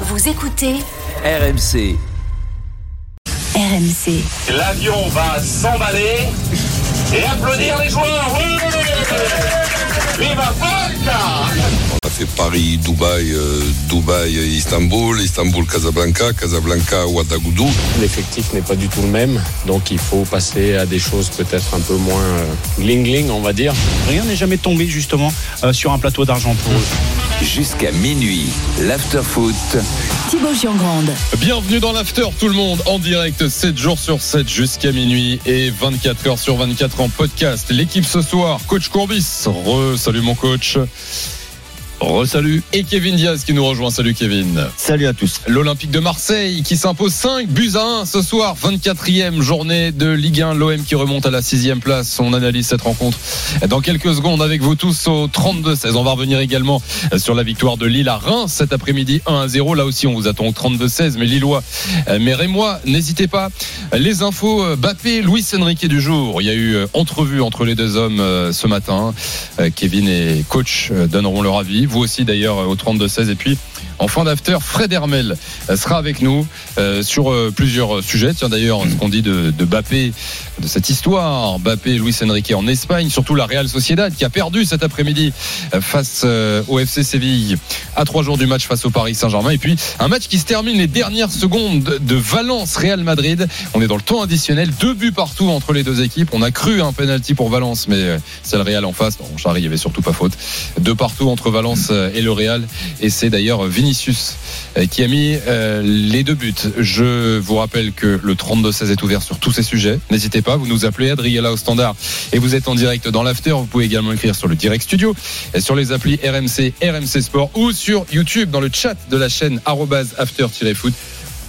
Vous écoutez RMC. RMC. L'avion va s'emballer et applaudir les joueurs. Oui Viva Polka On a fait Paris, Dubaï, euh, Dubaï, Istanbul, Istanbul, Casablanca, Casablanca, Ouagadougou. L'effectif n'est pas du tout le même, donc il faut passer à des choses peut-être un peu moins euh, gling-gling, on va dire. Rien n'est jamais tombé justement euh, sur un plateau d'argent pour eux. Jusqu'à minuit, l'after-foot. Thibaut Giangrande. Bienvenue dans l'after tout le monde en direct 7 jours sur 7 jusqu'à minuit et 24 heures sur 24 en podcast. L'équipe ce soir, coach Courbis. Re, salut mon coach. Re-salut. Et Kevin Diaz qui nous rejoint. Salut Kevin. Salut à tous. L'Olympique de Marseille qui s'impose 5 buts à 1 ce soir. 24e journée de Ligue 1. L'OM qui remonte à la 6 place. On analyse cette rencontre dans quelques secondes avec vous tous au 32-16. On va revenir également sur la victoire de Lille à Reims cet après-midi 1 à 0. Là aussi, on vous attend au 32-16. Mais Lillois, mais Rémois, n'hésitez pas. Les infos Bappé, Luis Enrique du jour. Il y a eu entrevue entre les deux hommes ce matin. Kevin et coach donneront leur avis vous aussi d'ailleurs au 32-16. Et puis en fin d'after, Fred Hermel sera avec nous euh, sur euh, plusieurs sujets. Tiens d'ailleurs, ce qu'on dit de, de Bappé, de cette histoire, Bappé, Luis Enrique en Espagne, surtout la Real Sociedad qui a perdu cet après-midi face euh, au FC Séville à trois jours du match face au Paris Saint-Germain. Et puis un match qui se termine les dernières secondes de Valence Real Madrid. On est dans le temps additionnel, deux buts partout entre les deux équipes. On a cru un penalty pour Valence, mais c'est le Real en face. Bon, Charlie, il y avait surtout pas faute. Deux partout entre Valence et le Real. Et c'est d'ailleurs Vinicius qui a mis les deux buts. Je vous rappelle que le 32-16 est ouvert sur tous ces sujets. N'hésitez pas, vous nous appelez Adriela au standard et vous êtes en direct dans l'after. Vous pouvez également écrire sur le direct studio, sur les applis RMC, RMC Sport ou sur YouTube dans le chat de la chaîne after-foot.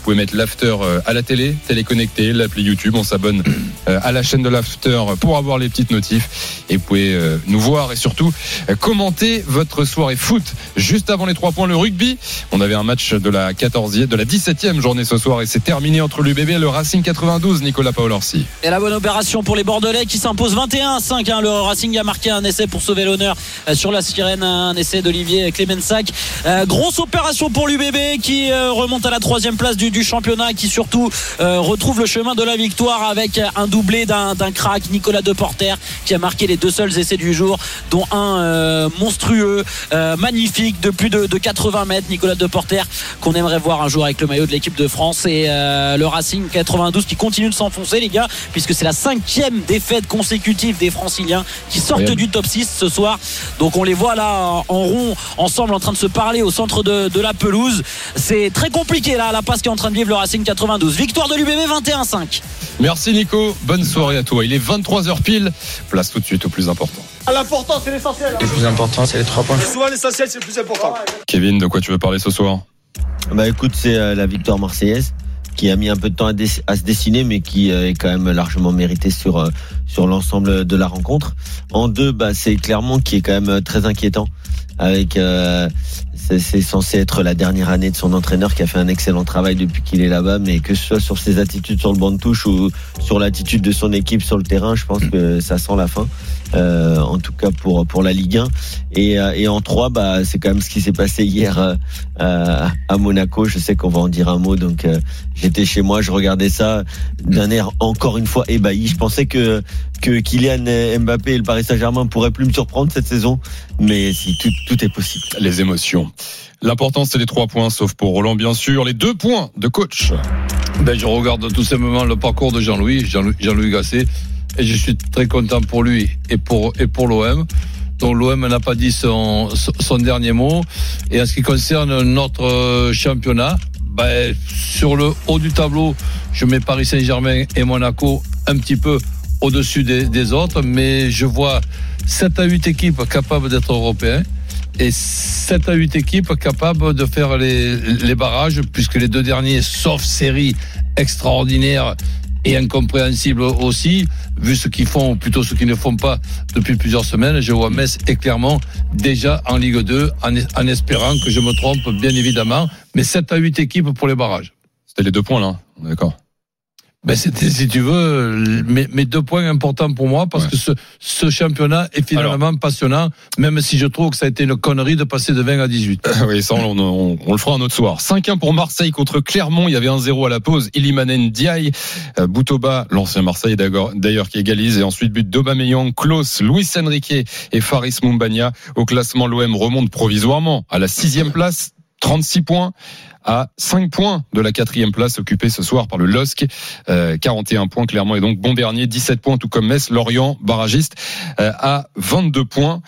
Vous pouvez mettre l'after à la télé, téléconnecté, l'appli YouTube. On s'abonne à la chaîne de l'after pour avoir les petites notifs. Et vous pouvez nous voir et surtout commenter votre soirée foot. Juste avant les trois points, le rugby. On avait un match de la 14e, de la 17e journée ce soir et c'est terminé entre l'UBB et le Racing 92, Nicolas Paolorsi. Et la bonne opération pour les Bordelais qui s'imposent 21-5. Hein. Le Racing a marqué un essai pour sauver l'honneur sur la sirène, un essai d'Olivier Clemensac. Euh, grosse opération pour l'UBB qui euh, remonte à la troisième place du, du championnat, qui surtout euh, retrouve le chemin de la victoire avec un doublé d'un crack, Nicolas Deporter, qui a marqué les deux seuls essais du jour, dont un euh, monstrueux, euh, magnifique, de plus de, de 80 mètres, Nicolas Deporter, qu'on aimerait voir un jour avec le maillot de l'équipe de France. Et le Racing 92 qui continue de s'enfoncer, les gars, puisque c'est la cinquième défaite consécutive des Franciliens qui sortent du top 6 ce soir. Donc on les voit là en rond, ensemble, en train de se parler au centre de, de la pelouse. C'est très compliqué là, la passe qui est en train de vivre le Racing 92. Victoire de l'UBB 21-5. Merci Nico, bonne soirée à toi. Il est 23h pile. Place tout de suite au plus important. L'important, c'est l'essentiel. Le plus important, c'est les trois points. Souvent, l'essentiel, c'est le plus important. Kevin, de quoi tu veux parler ce soir? Bah écoute, c'est euh, la victoire marseillaise qui a mis un peu de temps à, à se dessiner, mais qui euh, est quand même largement méritée sur euh, sur l'ensemble de la rencontre. En deux, bah c'est Clermont qui est quand même très inquiétant avec c'est censé être la dernière année de son entraîneur qui a fait un excellent travail depuis qu'il est là-bas, mais que ce soit sur ses attitudes sur le banc de touche ou sur l'attitude de son équipe sur le terrain, je pense que ça sent la fin. Euh, en tout cas pour pour la Ligue 1 et, et en 3 bah c'est quand même ce qui s'est passé hier euh, à Monaco. Je sais qu'on va en dire un mot. Donc euh, j'étais chez moi je regardais ça d'un air encore une fois ébahi. Je pensais que que Kylian Mbappé et le Paris Saint-Germain pourraient plus me surprendre cette saison. Mais si tout, tout est possible. Les émotions. L'important, c'est les trois points, sauf pour Roland, bien sûr. Les deux points de coach. Ben, je regarde tout simplement le parcours de Jean-Louis, Jean-Louis, Jean-Louis Gasset, et je suis très content pour lui et pour, et pour l'OM. Donc l'OM n'a pas dit son, son dernier mot. Et en ce qui concerne notre championnat, ben, sur le haut du tableau, je mets Paris Saint-Germain et Monaco un petit peu au-dessus des, des autres, mais je vois 7 à 8 équipes capables d'être européens et 7 à 8 équipes capables de faire les, les barrages, puisque les deux derniers, sauf série extraordinaire et incompréhensible aussi, vu ce qu'ils font, ou plutôt ce qu'ils ne font pas depuis plusieurs semaines, je vois Metz et Clermont déjà en Ligue 2, en, espérant que je me trompe, bien évidemment, mais 7 à 8 équipes pour les barrages. C'était les deux points là, est d'accord. Ben c'était, si tu veux, mes, mes deux points importants pour moi, parce Ouais. que ce, ce championnat est finalement passionnant, même si je trouve que ça a été une connerie de passer de 20 à 18. Euh, oui, ça, on, on- on le fera un autre soir. 5-1 pour Marseille contre Clermont. Il y avait un 0 à la pause. Ilimanen Diaye, euh, Boutoba, l'ancien Marseille d'ailleurs qui égalise. Et ensuite, but d'Aubameyang, Klaus, Luis Enrique et Faris Mumbagna. Au classement, l'OM remonte provisoirement à la sixième place. 36 points à 5 points de la quatrième place occupée ce soir par le LOSC. Euh, 41 points clairement et donc bon dernier, 17 points tout comme Metz, Lorient, barragiste euh, à 22 points.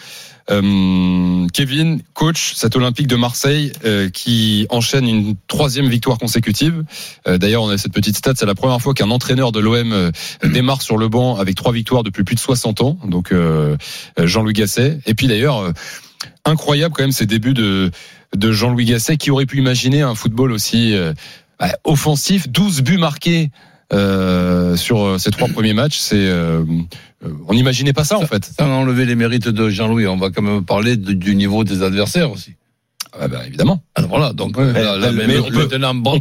Euh, Kevin, coach, cet Olympique de Marseille euh, qui enchaîne une troisième victoire consécutive. Euh, D'ailleurs, on a cette petite stat, c'est la première fois qu'un entraîneur de l'OM euh, démarre sur le banc avec trois victoires depuis plus de 60 ans. Donc euh, euh, Jean-Louis Gasset. Et puis d'ailleurs, euh, incroyable quand même ces débuts de, de Jean-Louis Gasset qui aurait pu imaginer un football aussi euh, bah, offensif, 12 buts marqués. euh, sur euh, ces trois premiers matchs, c'est euh, on n'imaginait pas ça en fait. Sans enlever les mérites de Jean-Louis, on va quand même parler de- du niveau des adversaires aussi. Ah bah, évidemment. Alors voilà, donc Ouais. là, Mais mais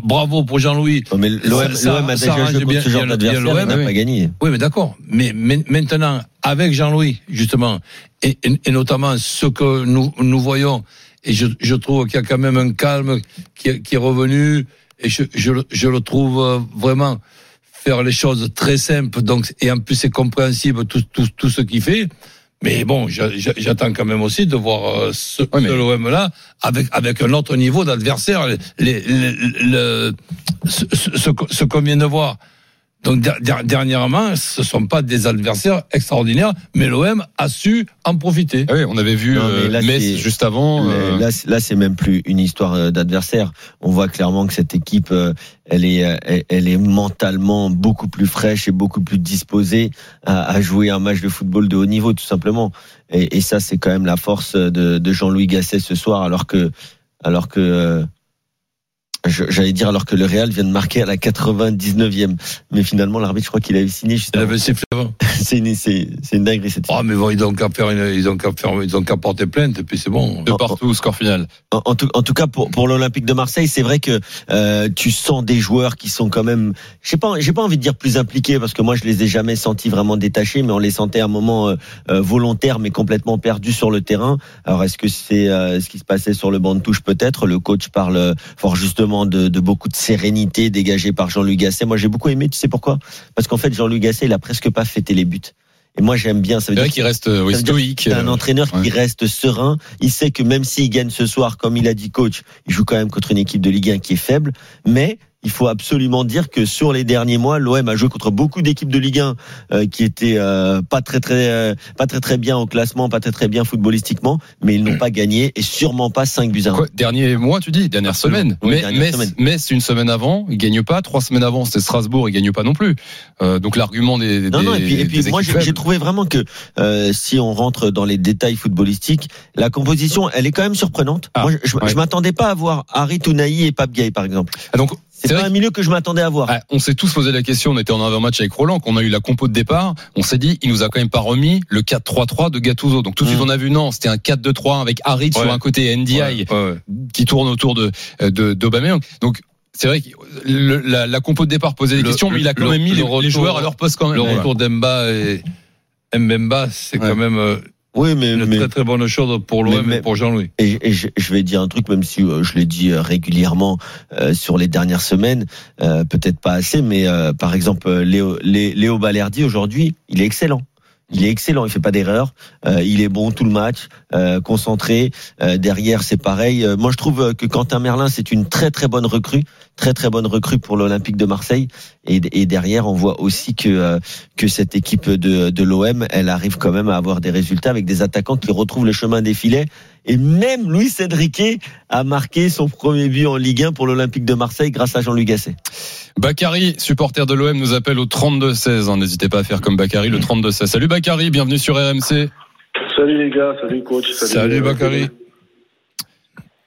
bravo pour Jean-Louis. Non, mais l'OM Ça- l'OM a ça déjà bien- ce genre d'adversaire, n'a oui. pas gagné. Oui, mais d'accord. Mais, mais maintenant, avec Jean-Louis, justement, et, et- et notamment ce que nous, nous voyons, et je, je trouve qu'il y a quand même un calme qui, est- qui est revenu, et je, je, le- je le trouve euh, vraiment faire les choses très simples, donc, et en plus c'est compréhensible tout, tout, tout ce qu'il fait. Mais bon, j'a- j'a- j'attends quand même aussi de voir euh, ce, Ouais, mais- ce l'OM là avec avec un autre niveau d'adversaire, les, les, les- le- ce, ce qu'on vient de voir. Donc der- der- dernièrement, ce sont pas des adversaires extraordinaires, mais l'OM a su en profiter. Ah oui, on avait vu Non, mais euh, là, Metz juste avant. Euh, Là, c'est- là, c'est même plus une histoire euh, d'adversaire. On voit clairement que cette équipe, elle est, elle- elle est mentalement beaucoup plus fraîche et beaucoup plus disposée à, à jouer un match de football de haut niveau, tout simplement. Et, et ça, c'est quand même la force de, de Jean-Louis Gasset ce soir, alors que, alors que, euh, j'allais dire alors que le Real vient de marquer à la 99e. Mais finalement, l'arbitre, je crois qu'il avait signé juste Il avant. avait sifflé avant. C'est une, c'est, c'est une dinguerie cette Ah, mais bon, ils ont qu'à faire, une- ils ont qu'à faire, ils ont qu'à porter plainte, et puis c'est bon. de partout, score final. En, en tout, en tout cas, pour, pour l'Olympique de Marseille, c'est vrai que euh, tu sens des joueurs qui sont quand même, je sais pas, j'ai pas envie de dire plus impliqués parce que moi je les ai jamais sentis vraiment détachés, mais on les sentait à un moment euh, euh, volontaire mais complètement perdus sur le terrain. Alors est-ce que c'est euh, ce qui se passait sur le banc de touche peut-être? Le coach parle euh, fort justement de, de beaucoup de sérénité dégagée par Jean-Luc Gasset. Moi j'ai beaucoup aimé, tu sais pourquoi? Parce qu'en fait Jean-Luc Gasset il a presque pas fêté les buts. Et moi j'aime bien. Ça veut dire qu'il reste euh, oui, stoïque. c'est un euh, entraîneur qui reste serein. Il sait que même s'il gagne ce soir, comme il a dit coach, il joue quand même contre une équipe de Ligue 1 qui est faible. Mais il faut absolument dire que sur les derniers mois, l'OM a joué contre beaucoup d'équipes de Ligue 1 euh, qui étaient euh, pas très très euh, pas très très bien au classement, pas très très bien footballistiquement, mais ils n'ont pas gagné et sûrement pas 5 buts à 1. Quoi, dernier mois, tu dis, dernière Absolument. semaine. Oui, mais dernière Metz, semaine. Metz, une semaine avant, il gagne pas. Trois semaines avant, c'était Strasbourg, il gagne pas non plus. Euh, donc l'argument des, Non, des, non, et puis, et puis moi j'ai trouvé vraiment que euh, si on rentre dans les détails footballistiques, la composition elle est quand même surprenante. Ah, moi je, je, ouais. je m'attendais pas à voir Harry Tounaï et Pape Gay par exemple. Ah, donc, C'est pas un milieu que je m'attendais à voir. Ah, on s'est tous posé la question, on était en avant-match avec Roland, qu'on a eu la compo de départ, on s'est dit, il nous a quand même pas remis le 4-3-3 de Gattuso. Donc tout de suite, Mm. on a vu, non, c'était un 4-2-3 avec Harit Ouais. sur un côté, NDI Ouais, ouais. qui tourne autour de, de, d'Aubameyang. Donc, c'est vrai que le- la, la compo de départ posait des Le- questions, mais il a quand le- même mis le les, retour- les joueurs à leur poste quand même. Le retour d'Emba et Mbemba, c'est Ouais. quand même euh, Oui, mais, une mais- très très bonne chose pour l'OM et pour Jean-Louis. et, et je, je vais dire un truc, même si euh, je l'ai dit euh, régulièrement euh, sur les dernières semaines, euh, peut-être pas assez, mais euh, par exemple Léo, Lé- Léo Balerdi aujourd'hui, il est excellent. Il est excellent, il fait pas d'erreur, euh, il est bon tout le match, euh, concentré. Euh, derrière, c'est pareil. Moi, je trouve que Quentin Merlin, c'est une très très bonne recrue, très très bonne recrue pour l'Olympique de Marseille. Et, et derrière, on voit aussi que que cette équipe de, de l'OM, elle arrive quand même à avoir des résultats avec des attaquants qui retrouvent le chemin des filets. Et même Luis Enrique a marqué son premier but en Ligue 1 pour l'Olympique de Marseille grâce à Jean-Luc Gasset. Bakary, supporter de l'OM, nous appelle au 32-16. hein. N'hésitez pas à faire comme Bakary, le 32-16. Salut Bakary, bienvenue sur RMC. Salut les gars, salut coach. Salut, euh, Bakary.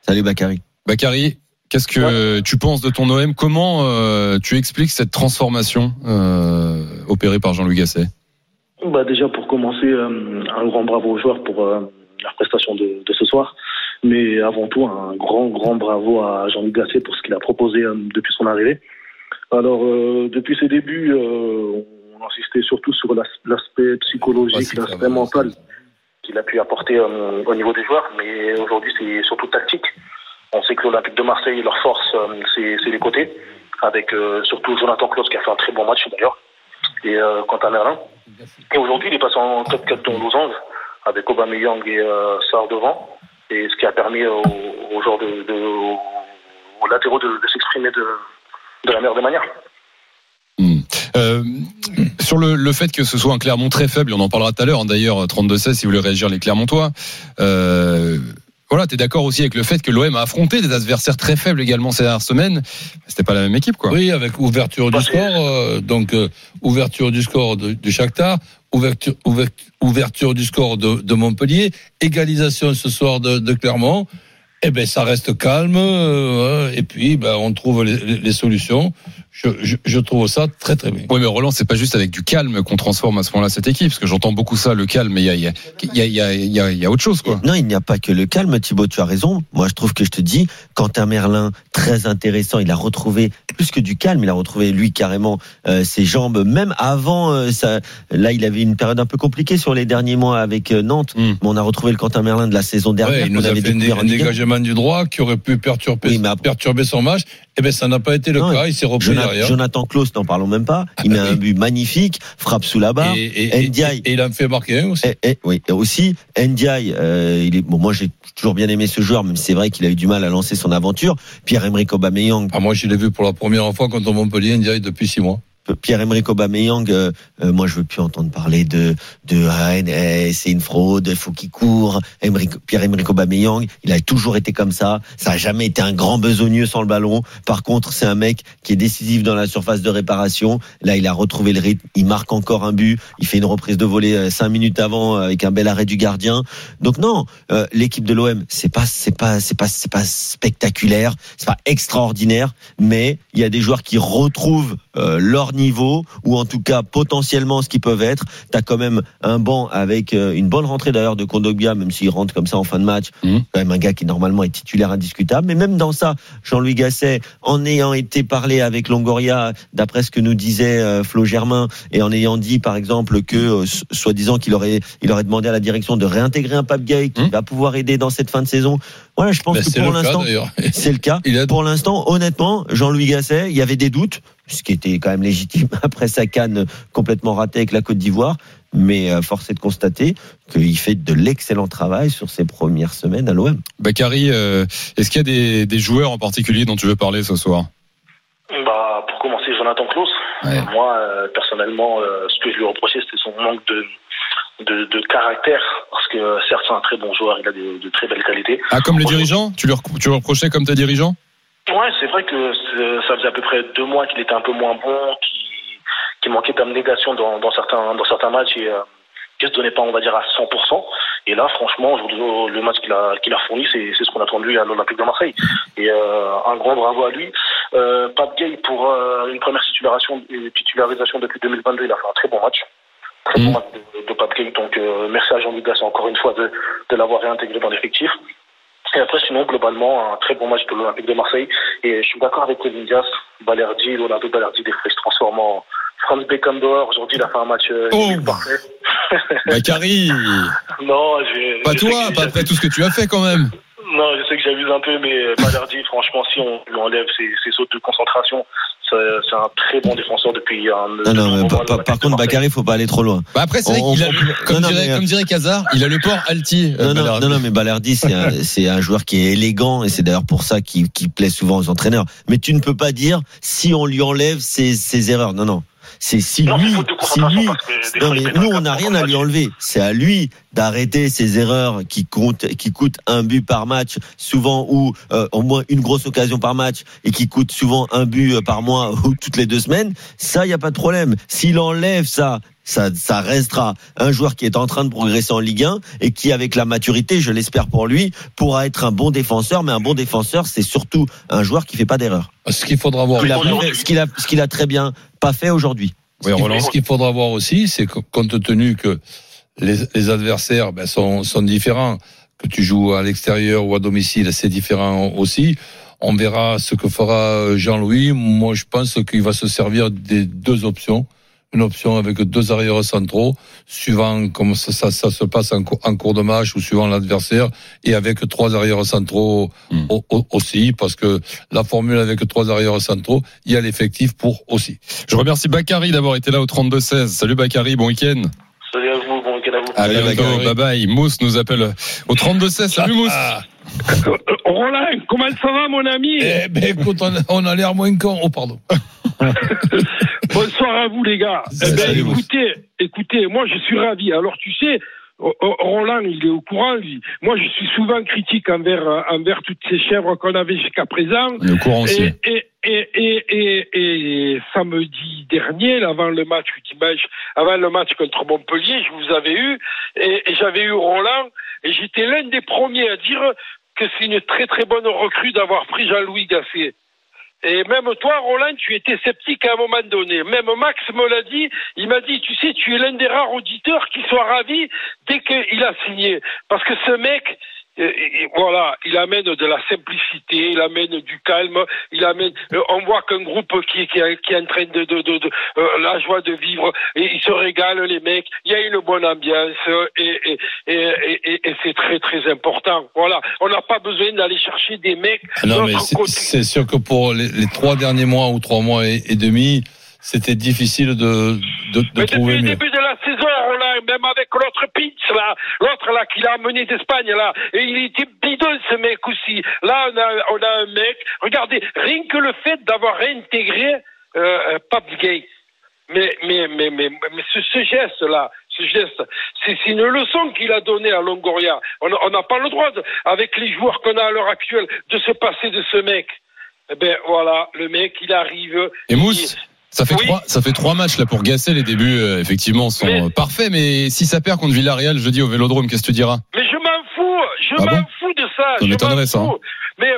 Salut Bakary. Bakary, qu'est-ce que tu penses de ton OM Comment euh, tu expliques cette transformation euh, opérée par Jean-Louis Gasset? Bah Déjà, pour commencer, euh, un grand bravo aux joueurs pour euh, la prestation de, de, ce soir. Mais avant tout, un grand, grand bravo à Jean-Louis Gasset pour ce qu'il a proposé euh, depuis son arrivée. Alors, euh, depuis ses débuts, euh, on insistait surtout sur l'aspect psychologique, l'aspect mental qu'il a pu apporter euh, au niveau des joueurs. Mais aujourd'hui, c'est surtout tactique. On sait que l'Olympique de Marseille, leur force, c'est les côtés, avec surtout Jonathan Klaus qui a fait un très bon match d'ailleurs, et Quentin Merlin. Et aujourd'hui, il est passé en top 4 dans Losange, avec Aubameyang et euh, Sarr devant, et ce qui a permis aux, aux joueurs de, aux, aux latéraux de, s'exprimer de, la meilleure des manières. Mmh. Euh, sur le, le, fait que ce soit un Clermont très faible, on en parlera tout à l'heure, hein, d'ailleurs, 32-16, si vous voulez réagir, les Clermontois. Euh, voilà, tu es d'accord aussi avec le fait que l'OM a affronté des adversaires très faibles également ces dernières semaines. C'était pas la même équipe, quoi. Oui, avec ouverture du score, euh, donc euh, ouverture du score de, de Shakhtar, ouverture, ouverture, ouverture du score de, de, Montpellier, égalisation ce soir de, de Clermont. Eh ben, ça reste calme, euh, et puis ben, on trouve les, les solutions. Je, je, je, trouve ça très très bien. Oui, mais Roland, c'est pas juste avec du calme qu'on transforme à ce moment-là cette équipe, parce que j'entends beaucoup ça, le calme, mais il y a, il y, a, il y, a, il y, a, il y a autre chose, quoi. Non, il n'y a pas que le calme, Thibaut, tu as raison. Moi, je trouve que je te dis, Quentin Merlin, très intéressant, il a retrouvé plus que du calme, il a retrouvé lui carrément euh, ses jambes, même avant euh, ça. Là, il avait une période un peu compliquée sur les derniers mois avec euh, Nantes, mm. mais on a retrouvé le Quentin Merlin de la saison dernière. Ouais, il nous a fait un dégagement du droit qui aurait pu perturber, oui, après... perturber son match. Eh ben, ça n'a pas été le non, cas. Il s'est repris Jonathan, Klaus, n'en parlons même pas. Il met un but magnifique, frappe sous la barre. Et, et, Ndiaye, et, et il a fait marquer un aussi. Et, oui, aussi Ndiaye. Euh, il est bon. Moi, j'ai toujours bien aimé ce joueur, même si c'est vrai qu'il a eu du mal à lancer son aventure. Pierre-Emerick Aubameyang. Ah, moi, je l'ai vu pour la première fois contre Montpellier. Ndiaye depuis six mois. Pierre-Emerick Aubameyang, euh, euh, moi je veux plus entendre parler de de ah, c'est une fraude, faut qu'il court. Pierre-Emerick Aubameyang, il a toujours été comme ça. Ça a jamais été un grand besogneux sans le ballon. Par contre, c'est un mec qui est décisif dans la surface de réparation. Là, il a retrouvé le rythme. Il marque encore un but. Il fait une reprise de volée euh, cinq minutes avant avec un bel arrêt du gardien. Donc non, euh, l'équipe de l'OM, c'est pas c'est pas c'est pas c'est pas spectaculaire, c'est pas extraordinaire, mais il y a des joueurs qui retrouvent euh, leur niveau ou en tout cas potentiellement ce qu'ils peuvent être. T'as quand même un banc avec euh, une bonne rentrée d'ailleurs de Kondogbia, même s'il rentre comme ça en fin de match. Mmh. Quand même un gars qui normalement est titulaire indiscutable. Mais même dans ça, Jean-Louis Gasset, en ayant été parlé avec Longoria, d'après ce que nous disait euh, Flo Germain, et en ayant dit par exemple que euh, soi-disant qu'il aurait, il aurait demandé à la direction de réintégrer un Pape Gay qui mmh. va pouvoir aider dans cette fin de saison. Voilà, je pense ben, que pour l'instant, c'est le cas. A... Pour l'instant, honnêtement, Jean-Louis Gasset, il y avait des doutes, ce qui était quand même légitime après sa canne complètement ratée avec la Côte d'Ivoire. Mais euh, force est de constater qu'il fait de l'excellent travail sur ses premières semaines à l'OM. Bakary, euh, est-ce qu'il y a des, des, joueurs en particulier dont tu veux parler ce soir? Bah, Pour commencer, Jonathan Klaus. Ouais. Moi, euh, personnellement, ce que je lui reprochais, c'était son manque de, de, de, caractère. Parce que certes, c'est un très bon joueur, il a de, de très belles qualités. Ah, comme les dirigeants? Tu lui, tu lui reprochais comme tes dirigeants? Ouais, c'est vrai que ça faisait à peu près deux mois qu'il était un peu moins bon, qu'il qui manquait d'abnégation dans, dans, certains, dans certains matchs et euh, qui se donnait pas, on va dire, à 100%. Et là, franchement, le match qu'il a, qu'il a fourni, c'est, ce qu'on attend de lui à l'Olympique de Marseille. Et euh, un grand bravo à lui. Euh, Pape Gay, pour euh, une première titularisation, une titularisation depuis 2022, il a fait un très bon match. Très bon match de, de Pape Gay. Donc, euh, merci à Jean-Luc Gasson encore une fois de, de l'avoir réintégré dans l'effectif. Et après, sinon, globalement, un très bon match de l'Olympique de Marseille. Et je suis d'accord avec Diaz, Balerdi, Leonardo Balerdi, des fois, se transforme en Franz Beckenbauer, aujourd'hui, il a fait un match euh, oh. parfait. Bakary Non, j'ai. Pas toi, pas après tout ce que tu as fait quand même. Non, je sais que j'abuse un peu, mais Balerdi, franchement, si on lui enlève ses, ses sautes de concentration, c'est un très bon défenseur depuis un. Non, non, mais par, par, par contre, Bakary, faut pas aller trop loin. Bah après, c'est vrai qu'il a, le, comme, non, dirait, mais, comme dirait Kazar, il a le port alti. Non, non, non, non, mais Balerdi, c'est un, un, joueur qui est élégant et c'est d'ailleurs pour ça qu'il qu plaît souvent aux entraîneurs. Mais tu ne peux pas dire si on lui enlève ses, ses erreurs. Non, non. C'est si non, lui, si lui. Non, mais nous, on n'a rien à lui enlever. C'est à lui d'arrêter ses erreurs qui comptent, qui coûtent un but par match, souvent ou euh, au moins une grosse occasion par match et qui coûtent souvent un but par mois ou toutes les deux semaines. Ça, il y a pas de problème. S'il enlève ça, ça, ça restera un joueur qui est en train de progresser en Ligue 1 et qui, avec la maturité, je l'espère pour lui, pourra être un bon défenseur. Mais un bon défenseur, c'est surtout un joueur qui fait pas d'erreur. Ce qu'il faudra voir. Ce qu'il a, ce qu'il a, ce qu'il a très bien pas fait aujourd'hui. Oui, Roland. Ce qu'il faudra voir aussi, c'est que compte tenu que les, les adversaires ben, sont, sont différents, que tu joues à l'extérieur ou à domicile, c'est différent aussi. On verra ce que fera Jean-Louis. Moi, je pense qu'il va se servir des deux options. Une option avec deux arrières centraux, suivant comme ça, ça, ça se passe en, en, cours de match ou suivant l'adversaire, et avec trois arrières centraux Hmm. au- au- aussi, parce que la formule avec trois arrières centraux, il y a l'effectif pour aussi. Je remercie Bakary d'avoir été là au 32-16. Salut Bakary, bon week-end. Salut à vous, bon week-end à vous. À bientôt, bye bye. Mousse nous appelle au 32-16. Salut Mousse. Roland, comment ça va, mon ami? Eh ben, écoute, on, on a l'air moins con. Oh, pardon. Bonsoir à vous, les gars. Eh ben, écoutez, écoutez, moi, je suis ravi. Alors, tu sais, Roland, il est au courant, lui. Moi, je suis souvent critique envers, euh, envers toutes ces chèvres qu'on avait jusqu'à présent. On est au courant aussi. Et, et, et, et, et, et samedi dernier, avant le match dimanche, avant le match contre Montpellier, je vous avais eu, et, et j'avais eu Roland, et j'étais l'un des premiers à dire que c'est une très très bonne recrue d'avoir pris Jean-Louis Gasset. Et même toi, Roland, tu étais sceptique à un moment donné. Même Max me l'a dit. Il m'a dit, tu sais, tu es l'un des rares auditeurs qui soit ravi dès qu'il a signé. Parce que ce mec, il- voilà, il amène de la simplicité, il amène du calme, il amène. euh, on voit qu'un groupe qui, qui, est- qui est en train de, de, de, de, euh, la joie de vivre, et ils se régalent les mecs. Il y a une bonne ambiance euh, et, et, c'est très très important. Voilà, on n'a pas besoin d'aller chercher des mecs. Ah Non, mais c'est sûr que pour les, les trois derniers mois ou trois mois et demi, c'était difficile de, de, de Mais trouver depuis le début de la saison, Roland, même avec l'autre Pitch, là, l'autre là qu'il a amené d'Espagne, là, et il était bidon ce mec aussi. Là, on a, on a un mec. Regardez, rien que le fait d'avoir réintégré euh, euh, Gay. Mais, mais, mais, mais, mais ce, ce geste-là, ce geste, c'est une leçon qu'il a donnée à Longoria. On on n'a pas le droit, de, avec les joueurs qu'on a à l'heure actuelle, de se passer de ce mec. Eh ben voilà, le mec, il arrive. Et Mousse, ça fait Oui. trois, ça fait trois matchs là pour Gasset. Les débuts, euh, effectivement, sont Mais- euh, parfaits. Mais si ça perd contre Villarreal jeudi au Vélodrome, qu'est-ce que tu diras? Mais je m'en fous, je Ah m'en bon? fous de ça. Ça m'étonnerait, ça, fous. Mais,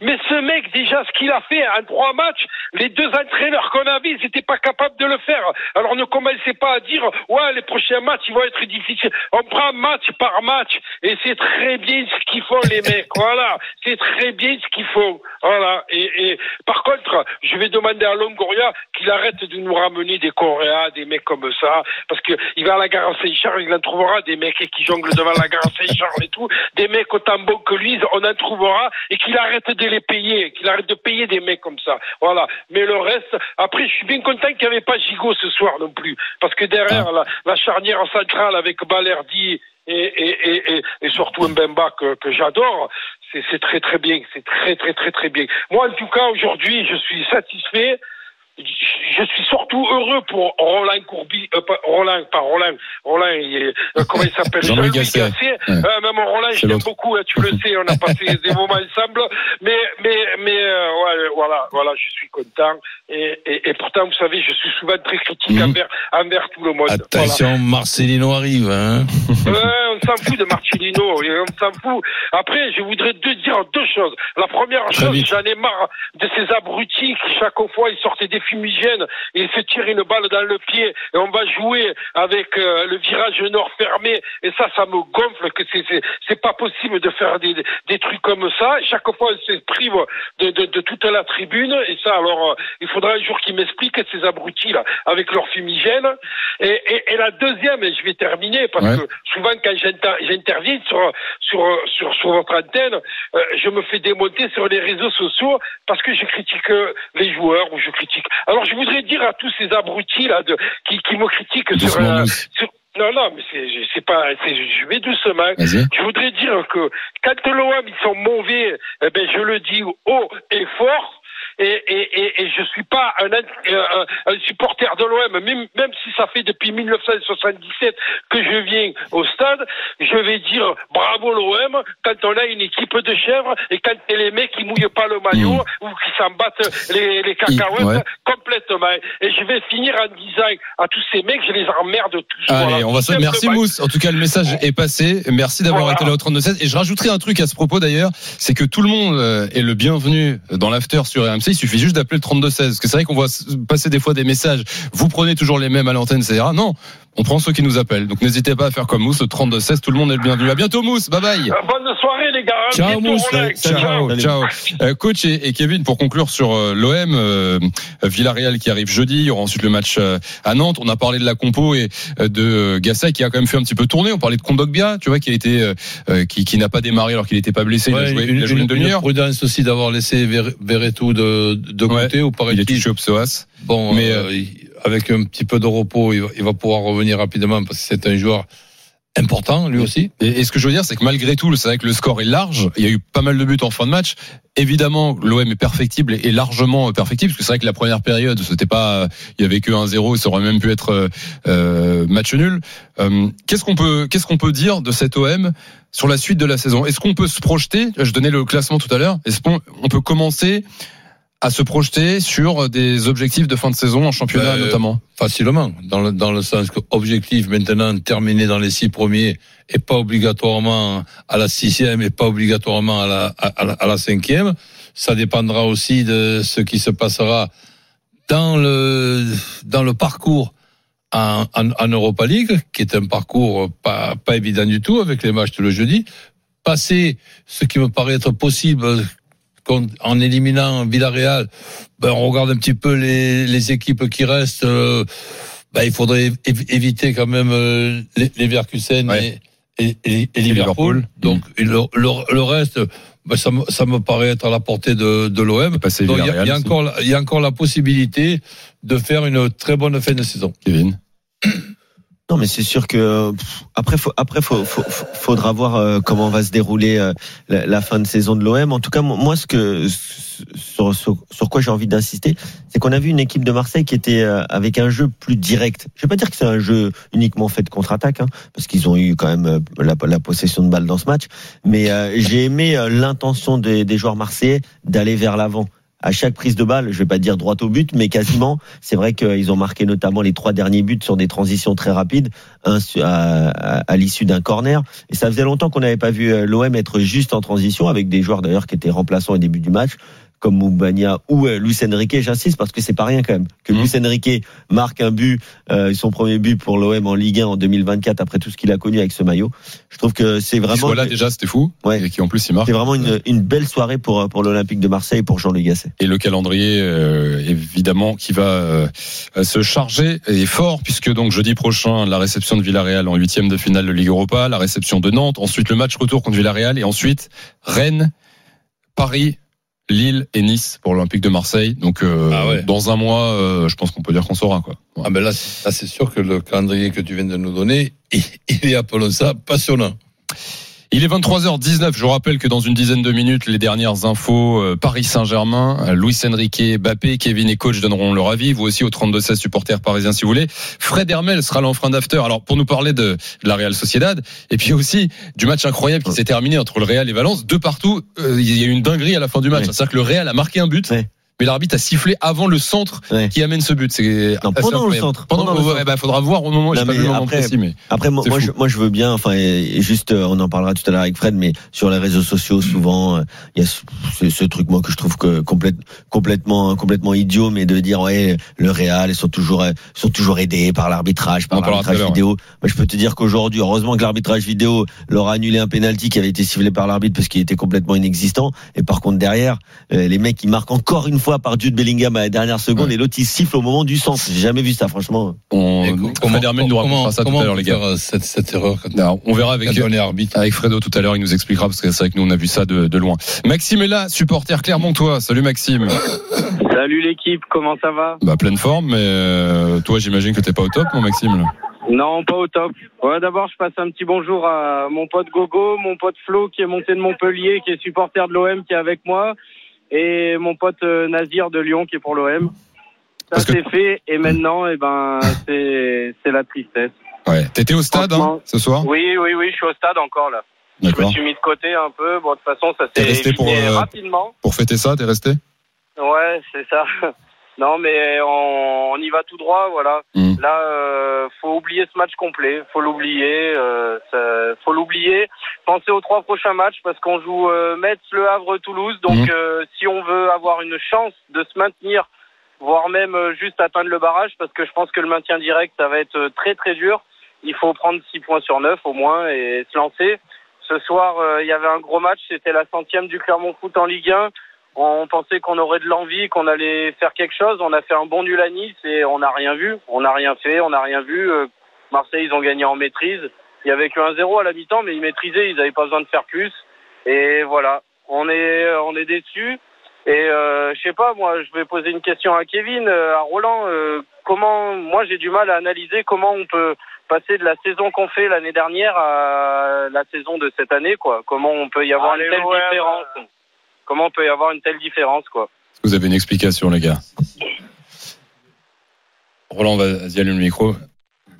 mais ce mec, déjà, ce qu'il a fait en trois matchs, les deux entraîneurs qu'on avait, ils n'étaient pas capables de le faire. Alors ne commencez pas à dire, ouais, les prochains matchs, ils vont être difficiles. On prend match par match, et c'est très bien ce qu'ils font, les mecs. Voilà, c'est très bien ce qu'ils font. Voilà. Et, et par contre, je vais demander à Longoria qu'il arrête de nous ramener des Coréens, des mecs comme ça, parce que il va à la gare Saint-Charles, il en trouvera des mecs qui jonglent devant la gare Saint-Charles et tout, des mecs autant bons que lui, on en trouvera, et qu'il arrête de les payer, qu'il arrête de payer des mecs comme ça. Voilà. Mais le reste, après, je suis bien content qu'il n'y avait pas Gigot ce soir non plus, parce que derrière la, la charnière centrale avec Balerdi et, et, et, et, surtout Mbemba que, que j'adore, c'est très très bien, c'est très très très très bien. Moi en tout cas aujourd'hui je suis satisfait. Je suis surtout heureux pour Roland Courby, euh, pas, Roland, pas Roland, Roland, il euh, comment il s'appelle? Jean-Louis Gasset. Ouais. Euh, même Roland, je l'aime beaucoup, hein, tu le sais, on a passé des moments ensemble. Mais, mais, mais, euh, ouais, voilà, voilà, je suis content. Et, et, et pourtant, vous savez, je suis souvent très critique Mhm. envers, envers tout le monde. Attention, Marcelino arrive. Hein. On s'en fout de Marcelino, on s'en fout. Après, je voudrais te dire deux choses. La première chose, j'en ai marre de ces abrutis qui, chaque fois, ils sortaient des fumigènes et ils se tirent une balle dans le pied et on va jouer avec euh, le virage nord fermé. Et ça, ça me gonfle que c'est, pas possible de faire des, des trucs comme ça. Chaque fois, on se prive de, de, de toute la tribune. Et ça, alors, euh, il faudra un jour qu'ils m'expliquent ces abrutis-là avec leur fumigène. Et, et, et la deuxième, et je vais terminer parce Ouais. que souvent quand j'inter- j'interviens sur, sur, sur, sur votre antenne, euh, je me fais démonter sur les réseaux sociaux parce que je critique les joueurs ou je critique. Alors je voudrais dire à tous ces abrutis là de, qui, qui me critiquent sur, euh, sur- non, non, mais c'est, c'est pas, c'est, je vais doucement. Je voudrais dire que quand l'OM ils sont mauvais, eh ben je le dis haut et fort. Et, et, et, et je suis pas un, un, un supporter de l'OM, même, même si ça fait depuis 1977 que je viens au stade, je vais dire bravo l'OM quand on a une équipe de chèvres et quand il y a les mecs qui mouillent pas le maillot ou qui s'en battent les, les cacahuètes ouais. complètement. Et je vais finir en disant à tous ces mecs, je les emmerde tous. Allez, Voilà. on va se... Merci. Mousse. En tout cas, le message est passé. Merci d'avoir Voilà. été là au 32-16. Et je rajouterai un truc à ce propos d'ailleurs, c'est que tout le monde euh, est le bienvenu dans l'after sur RMC. Il suffit juste d'appeler le 32-16. Parce que c'est vrai qu'on voit passer des fois des messages. Vous prenez toujours les mêmes à l'antenne, etc. Non, on prend ceux qui nous appellent. Donc n'hésitez pas à faire comme Mousse, le 32-16. Tout le monde est le bienvenu. À bientôt Mousse. Bye bye. Euh, les gars. À Ciao Mousse, ciao, ciao. Euh, coach et, et Kevin, pour conclure sur euh, l'OM, euh, Villarreal qui arrive jeudi, il y aura ensuite le match euh, à Nantes. On a parlé de la compo et euh, de Gasset qui a quand même fait un petit peu tourner. On parlait de Kondogbia, tu vois, qui a été, qui, qui n'a pas démarré alors qu'il n'était pas blessé. il a Ouais, joué, une, il a joué une, une- une demi-heure. prudence aussi d'avoir laissé Ver- Verretou de, de côté ou Il est touché au psoas. Bon, Mais, euh, il- avec un petit peu de repos, il va, il va pouvoir revenir rapidement parce que c'est un joueur important lui aussi. Et, et ce que je veux dire, c'est que malgré tout, c'est vrai que le score est large. Il y a eu pas mal de buts en fin de match. Évidemment, l'OM est perfectible et largement perfectible, parce que c'est vrai que la première période, c'était pas, il y avait que 1-0, ça aurait même pu être euh, euh, match nul. Euh, qu'est-ce qu'on peut, qu'est-ce qu'on peut dire de cet OM sur la suite de la saison? Est-ce qu'on peut se projeter? Je donnais le classement tout à l'heure. Est-ce qu'on on peut commencer à se projeter sur des objectifs de fin de saison en championnat Euh, notamment Facilement, dans le, dans le sens que objectif maintenant terminé dans les six premiers et pas obligatoirement à la sixième et pas obligatoirement à la, à, la, à la cinquième. Ça dépendra aussi de ce qui se passera dans le dans le parcours en, en, en Europa League, qui est un parcours pas pas évident du tout avec les matchs le jeudi. Passer ce qui me paraît être possible en éliminant Villarreal, ben on regarde un petit peu les, les équipes qui restent. euh, ben il faudrait év- éviter quand même euh, les, les Verkusen Ouais. et, et, et- et Liverpool. Liverpool. Donc le, le, le reste, ben, ça, me, ça me paraît être à la portée de, de l'OM. Il y, a- y encore il y a encore la possibilité de faire une très bonne fin de saison. Kevin Non, mais c'est sûr que après, faut, après, faut, faut- faudra voir euh, comment va se dérouler euh, la, fin de saison de l'OM. En tout cas, moi- ce que sur, sur, quoi j'ai envie d'insister, c'est qu'on a vu une équipe de Marseille qui était euh, avec un jeu plus direct. Je vais pas dire que c'est un jeu uniquement fait de contre-attaque, hein, parce qu'ils ont eu quand même la, possession de balle dans ce match. Mais j'ai aimé l'intention des joueurs marseillais d'aller vers l'avant. À chaque prise de balle, je vais pas dire droit au but, mais quasiment. C'est vrai qu'ils ont marqué notamment les trois derniers buts sur des transitions très rapides, à- à l'issue d'un corner. Et ça faisait longtemps qu'on n'avait pas vu euh, l'OM être juste en transition, avec des joueurs d'ailleurs qui étaient remplaçants au début du match, comme Moubania ou euh, Luis Enrique. J'insiste parce que c'est pas rien quand même que Luis Enrique marque un but, euh, son premier but pour l'OM en Ligue 1 en 2024 après tout ce qu'il a connu avec ce maillot. Je trouve que c'est vraiment soit là déjà, c'était fou. Ouais. Et qui en plus il marque. c'est vraiment une, une belle soirée pour pour l'Olympique de Marseille et pour Jean-Louis Gasset. et le calendrier euh, évidemment qui va euh, se charger est fort puisque donc jeudi prochain la réception de Villarreal en huitième de finale de Ligue Europa, la réception de Nantes, ensuite le match retour contre Villarreal et ensuite Rennes, Paris. Lille et Nice pour l'Olympique de Marseille. Donc euh, Ah ouais. dans un mois, euh, je pense qu'on peut dire qu'on saura quoi. Ah ben là, c'est- là, c'est sûr que le calendrier que tu viens de nous donner, il, il est, appelons ça, passionnant. Il est 23h19. Je vous rappelle que dans une dizaine de minutes, les dernières infos euh, Paris Saint-Germain, euh, Luis Enrique, Bappé, Kevin et coach donneront leur avis. Vous aussi au 32-16 supporters parisiens si vous voulez. Fred Hermel sera là en fin d'after. Alors pour nous parler de, de la Real Sociedad et puis aussi du match incroyable qui s'est terminé entre le Real et Valence. De partout, euh, il y a eu une dinguerie à la fin du match. C'est-à-dire que le Real a marqué un but. Mais l'arbitre a sifflé avant le centre Ouais. qui amène ce but. C'est pendant le centre. Pendant, Pendant le ouais, centre. bah, faudra voir au moment. Non, pas le moment après- précis, mais Après, moi, moi, je, moi, je veux bien, enfin, et- juste, euh, on en parlera tout à l'heure avec Fred, mais sur les réseaux sociaux, souvent, euh, il y a ce, ce- truc, moi, que je trouve que complète, complètement, complètement idiot, mais de dire, ouais, le Real, ils sont toujours, euh, sont toujours aidés par l'arbitrage, par l'arbitrage vidéo. Moi, je peux te dire qu'aujourd'hui, heureusement que l'arbitrage vidéo leur a annulé un penalty qui avait été sifflé par l'arbitre parce qu'il était complètement inexistant. Et par contre, derrière, les mecs, ils marquent encore une fois par Jude Bellingham à la dernière seconde Ouais. et l'autre, il siffle au moment du centre. J'ai jamais vu ça, franchement. on, Et co- Fred Hermel nous racontera ça tout comment à l'heure, on les gars. faire, euh, cette, cette erreur quand, Non, on verra avec quand on est arbitre. avec Fredo tout à l'heure, il nous expliquera parce que c'est vrai que nous on a vu ça de, de loin. Maxime est là, supporter Clermontois. Salut Maxime. Salut l'équipe, comment ça va? Bah pleine forme, mais euh, toi j'imagine que t'es pas au top, mon Maxime. là. Non, pas au top. Ouais, D'abord, je passe un petit bonjour à mon pote Gogo, mon pote Flo qui est monté de Montpellier, qui est supporter de l'OM, qui est avec moi. Et mon pote euh, Nazir de Lyon qui est pour l'OM. Ça c'est fait et maintenant, eh ben, c'est c'est la tristesse. Ouais. T'étais au stade hein, ce soir Oui, oui, oui, je suis au stade encore là. Je me suis mis de côté un peu. Bon, de toute façon, ça s'est resté pour, euh, rapidement. Pour fêter ça, t'es resté Ouais, c'est ça. Non, mais on, on y va tout droit, voilà. Mm. Là, euh, faut oublier ce match complet. Faut l'oublier. Euh, ça- faut l'oublier. Pensez aux trois prochains matchs parce qu'on joue euh, Metz, Le Havre, Toulouse. Donc, Mm. euh, si on veut avoir une chance de se maintenir, voire même euh, juste atteindre le barrage, parce que je pense que le maintien direct, ça va être euh, très très dur. Il faut prendre 6 points sur 9 au moins et se lancer. Ce soir, euh, il y avait un gros match. C'était la centième du Clermont Foot en Ligue 1. On pensait qu'on aurait de l'envie, qu'on allait faire quelque chose. On a fait un bon nul à Nice et on n'a rien vu. On n'a rien fait, on n'a rien vu. Euh, Marseille, ils ont gagné en maîtrise. Il y avait que 1-0 à la mi-temps, mais ils maîtrisaient. Ils n'avaient pas besoin de faire plus. Et voilà, on est, on est déçus. Et euh, je sais pas, moi, je vais poser une question à Kevin, euh, à Roland. euh, comment, moi, j'ai du mal à analyser comment on peut passer de la saison qu'on fait l'année dernière à la saison de cette année, quoi. Comment on peut y avoir Allez, une telle différence Comment peut y avoir une telle différence, quoi Est-ce que vous avez une explication, les gars Roland, vas-y, allume le micro.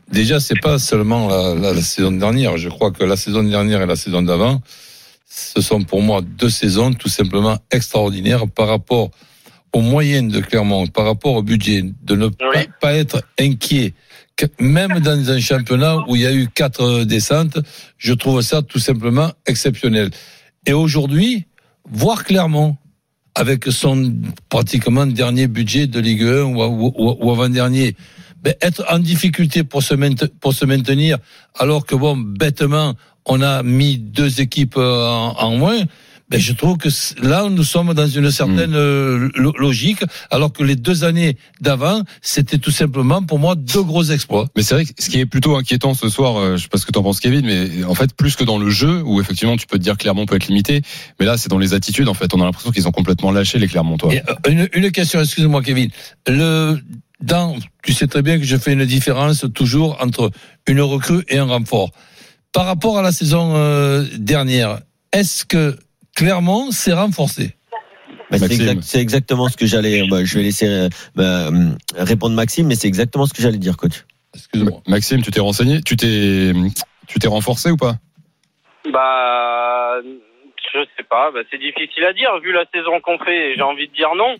Déjà, c'est pas seulement la, la- la saison dernière. Je crois que la saison dernière et la saison d'avant, ce sont pour moi deux saisons tout simplement extraordinaires par rapport aux moyennes de Clermont, par rapport au budget, de ne pas, pas être inquiet. Que Même dans un championnat où il y a eu quatre descentes, je trouve ça tout simplement exceptionnel. Et aujourd'hui, voir Clermont avec son pratiquement dernier budget de Ligue 1 ou, avant-dernier, être en difficulté pour se, pour se maintenir, alors que bon, bêtement, on a mis deux équipes euh, en moins. Ben, je trouve que là, nous sommes dans une certaine euh, lo- logique, alors que les deux années d'avant, c'était tout simplement pour moi deux gros exploits. Mais c'est vrai que ce qui est plutôt inquiétant ce soir, euh, je sais pas ce que t'en penses Kevin, mais en fait plus que dans le jeu où effectivement tu peux te dire Clermont peut être limité, mais là c'est dans les attitudes en fait. On a l'impression qu'ils ont complètement lâché les Clermontois. Et, euh, une, une question, excuse-moi Kevin. Le, dans, tu sais très bien que je fais une différence toujours entre une recrue et un renfort. Par rapport à la saison euh, dernière, est-ce que Clermont s'est renforcé Bah, c'est exact- c'est exactement ce que j'allais. bah, je vais laisser euh, bah, hum, répondre Maxime, mais c'est exactement ce que j'allais dire, coach. Maxime, tu t'es renseigné, tu t'es tu t'es renforcé ou pas? Bah, je sais pas. Bah, c'est difficile à dire vu la saison qu'on fait. J'ai envie de dire non.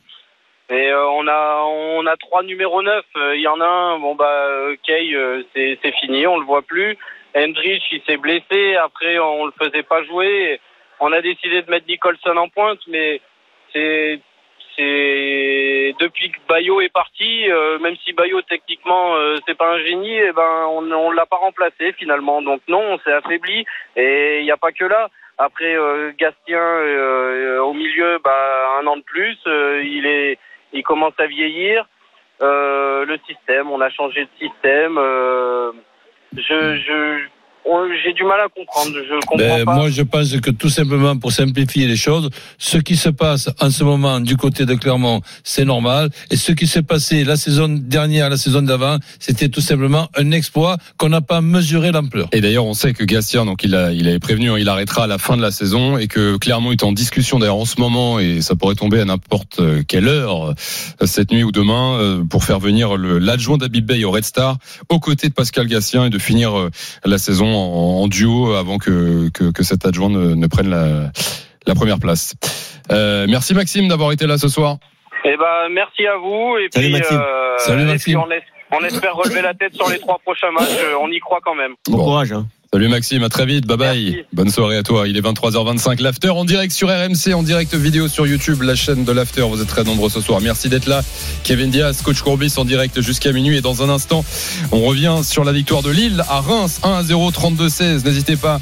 Mais euh, on a on a trois numéros 9. Il y en a un. Bon bah euh, Kay, euh, c'est c'est fini. On le voit plus. Hendrich, il s'est blessé. Après, on le faisait pas jouer. On a décidé de mettre Nicholson en pointe, mais c'est depuis que Bayo est parti, euh, même si Bayo techniquement euh, c'est pas un génie, et ben on on l'a pas remplacé finalement. Donc non, on s'est affaibli et il n'y a pas que là. Après euh, Gastien euh, au milieu, bah un an de plus, il est il commence à vieillir. Le système, on a changé de système. je j'ai du mal à comprendre. Je comprends Ben, pas. moi, je pense que tout simplement, pour simplifier les choses, ce qui se passe en ce moment du côté de Clermont, c'est normal. Et ce qui s'est passé la saison dernière, la saison d'avant, c'était tout simplement un exploit qu'on n'a pas mesuré l'ampleur. Et d'ailleurs, on sait que Gastien, donc il a, il avait prévenu, hein, il arrêtera à la fin de la saison et que Clermont est en discussion d'ailleurs en ce moment et ça pourrait tomber à n'importe quelle heure euh, cette nuit ou demain euh, pour faire venir l'adjoint d'Abib Bey au Red Star aux côtés de Pascal Gastien et de finir euh, la saison en, en duo avant que, que, que cet adjoint ne, ne prenne la, la première place. Euh, merci Maxime d'avoir été là ce soir. Eh ben, merci à vous. Et Salut, puis, Maxime. euh, Salut, et Maxime. puis on, es- on espère relever la tête sur les trois prochains matchs. Euh, On y croit quand même. Bon, courage. Hein. Salut Maxime, à très vite, bye bye. Bonne soirée à toi. Il est 23h25, l'after en direct sur RMC, en direct vidéo sur YouTube, la chaîne de l'after. Vous êtes très nombreux ce soir. Merci d'être là. Kevin Diaz, coach Courbis en direct jusqu'à minuit. Et dans un instant, on revient sur la victoire de Lille à Reims, 1 à 0, 32-16. N'hésitez pas,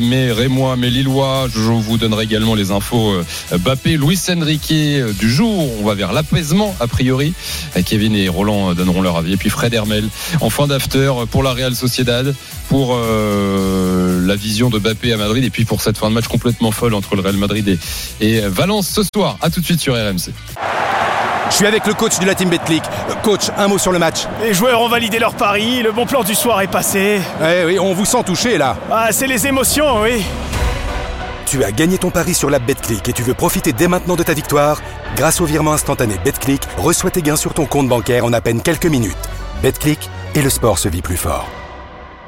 mes Rémois, mes Lillois. Je vous donnerai également les infos euh, Bappé, Luis Enrique euh, du jour. On va vers l'apaisement, a priori. Euh, Kevin et Roland donneront leur avis. Et puis Fred Hermel, en fin d'after pour la Real Sociedad, pour euh, la vision de Bappé à Madrid. Et puis pour cette fin de match complètement folle entre le Real Madrid et, et Valence ce soir. À tout de suite sur RMC. Je suis avec le coach de la team Betclic. Euh, Coach, un mot sur le match. Les joueurs ont validé leur pari, le bon plan du soir est passé. Eh oui, on vous sent touché là. Ah, c'est les émotions, oui. Tu as gagné ton pari sur la Betclic et tu veux profiter dès maintenant de ta victoire Grâce au virement instantané Betclic, reçois tes gains sur ton compte bancaire en à peine quelques minutes. Betclic et le sport se vit plus fort.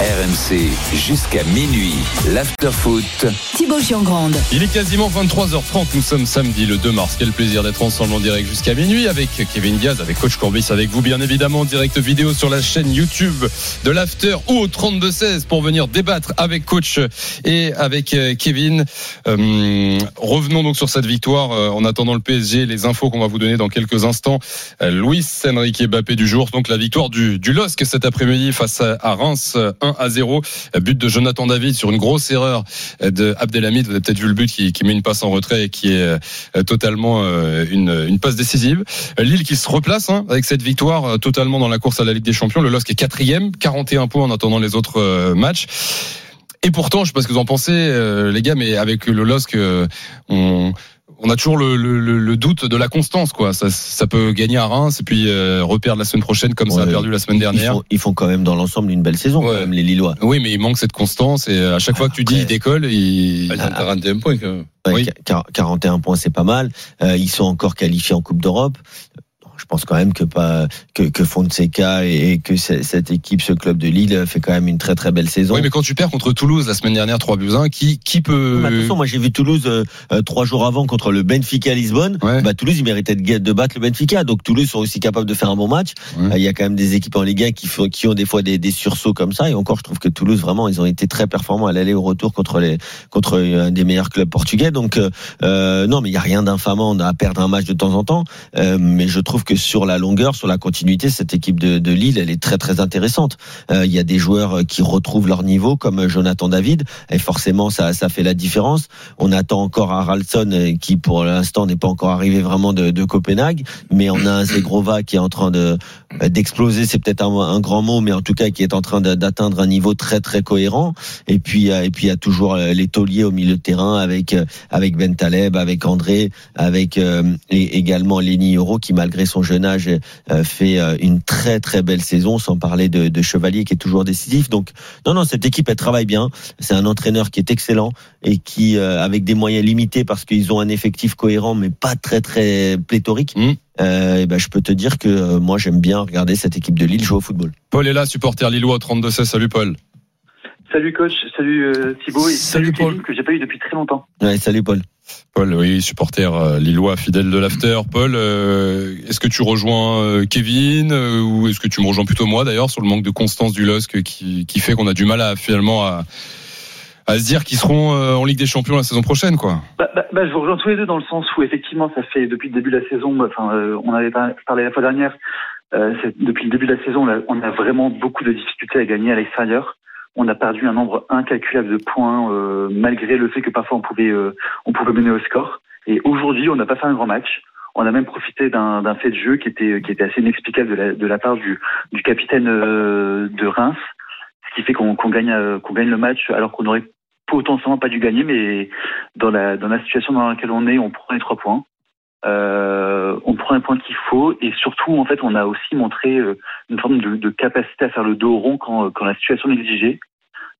RMC jusqu'à minuit. L'afterfoot. Thibaut Giangrande. Il est quasiment 23h30. Nous sommes samedi le 2 mars. Quel plaisir d'être ensemble en direct jusqu'à minuit avec Kevin Diaz, avec Coach Courbis, avec vous bien évidemment en direct vidéo sur la chaîne YouTube de l'After ou au 32-16 pour venir débattre avec Coach et avec euh, Kevin. Euh, revenons donc sur cette victoire euh, en attendant le PSG. Les infos qu'on va vous donner dans quelques instants. Luis Enrique Mbappé du jour. Donc la victoire du, du LOSC cet après-midi face à, à Reims 1 à 0. But de Jonathan David sur une grosse erreur de Abdelhamid. Vous avez peut-être vu le but qui, met une passe en retrait et qui est euh, totalement euh, une, passe décisive. Lille qui se replace hein, avec cette victoire euh, totalement dans la course à la Ligue des Champions. Le LOSC est quatrième, 41 points en attendant les autres euh, matchs. Et pourtant, je sais pas ce que vous en pensez, euh, les gars, mais avec le LOSC, euh, on, on a toujours le, le, le- le doute de la constance, quoi. Ça, ça peut gagner à Reims et puis euh, reperdre la semaine prochaine comme ça a perdu la semaine Ils dernière. font, ils font quand même dans l'ensemble une belle saison, quand même, les Lillois. Oui, mais il manque cette constance et à chaque fois que tu dis il décolle, il... Ils ont 41 points quand même. Ouais, quar- 41 points, c'est pas mal. Euh, ils sont encore qualifiés en Coupe d'Europe. Je pense quand même que pas que, que Fonseca et, et que cette équipe, ce club de Lille, fait quand même une très très belle saison. Oui, mais quand tu perds contre Toulouse la semaine dernière 3 buts 1, qui, qui peut. Mais attention, moi j'ai vu Toulouse euh, euh, trois jours avant contre le Benfica à Lisbonne. Bah, Toulouse, il méritait de, de battre le Benfica. Donc Toulouse sont aussi capables de faire un bon match. Euh, Il y a quand même des équipes en Ligue 1 qui, font, qui ont des fois des, des sursauts comme ça. Et encore, je trouve que Toulouse, vraiment, ils ont été très performants à l'aller au retour contre, les, contre un des meilleurs clubs portugais. Donc euh, euh, non, mais il n'y a rien d'infamant à perdre un match de temps en temps. Euh, mais je trouve que sur la longueur, sur la continuité, cette équipe de, de Lille, elle est très très intéressante. Euh, Il y a des joueurs euh, qui retrouvent leur niveau, comme Jonathan David, et forcément ça, ça fait la différence. On attend encore Haraldsson, euh, qui pour l'instant n'est pas encore arrivé vraiment de, de Copenhague, mais on a un Zegrova qui est en train de euh, d'exploser, c'est peut-être un, grand mot, mais en tout cas qui est en train d'atteindre un niveau très très cohérent. Et puis euh, et puis il y a toujours euh, les tauliers au milieu de terrain avec euh, avec Ben Taleb, avec André, avec euh, et également Lenny Euro qui malgré son jeune âge euh, fait euh, une très très belle saison, sans parler de, de Chevalier qui est toujours décisif. Donc non non cette équipe elle travaille bien. C'est un entraîneur qui est excellent et qui euh, avec des moyens limités parce qu'ils ont un effectif cohérent mais pas très très pléthorique. Euh, et ben je peux te dire que euh, moi j'aime bien regarder cette équipe de Lille jouer au football. Paul est là, supporter Lillois 32-16. Salut Paul. Salut coach, salut euh, Thibaut et salut, Kevin que j'ai pas eu depuis très longtemps. Ouais, salut Paul. Paul, oui, supporter euh, lillois fidèle de l'after. Paul, euh, est-ce que tu rejoins euh, Kevin euh, ou est-ce que tu me rejoins plutôt moi d'ailleurs sur le manque de constance du LOSC qui, qui fait qu'on a du mal à finalement à, à se dire qu'ils seront euh, en Ligue des Champions la saison prochaine, quoi? Bah, bah, bah, je vous rejoins tous les deux dans le sens où effectivement ça fait depuis le début de la saison, enfin euh, on avait par- parlé la fois dernière, euh, depuis le début de la saison on a, on a vraiment beaucoup de difficultés à gagner à l'extérieur. On a perdu un nombre incalculable de points euh, malgré le fait que parfois on pouvait euh, on pouvait mener au score. Et aujourd'hui on n'a pas fait un grand match. On a même profité d'un fait de jeu qui était qui était assez inexplicable de la, de la part du, du capitaine euh, de Reims, ce qui fait qu'on gagne qu'on gagne le match alors qu'on aurait potentiellement pas dû gagner, mais dans la dans la situation dans laquelle on est, on prend les trois points. Euh, on prend un point qu'il faut et surtout en fait on a aussi montré euh, une forme de, de capacité à faire le dos rond quand, quand la situation l'exigeait.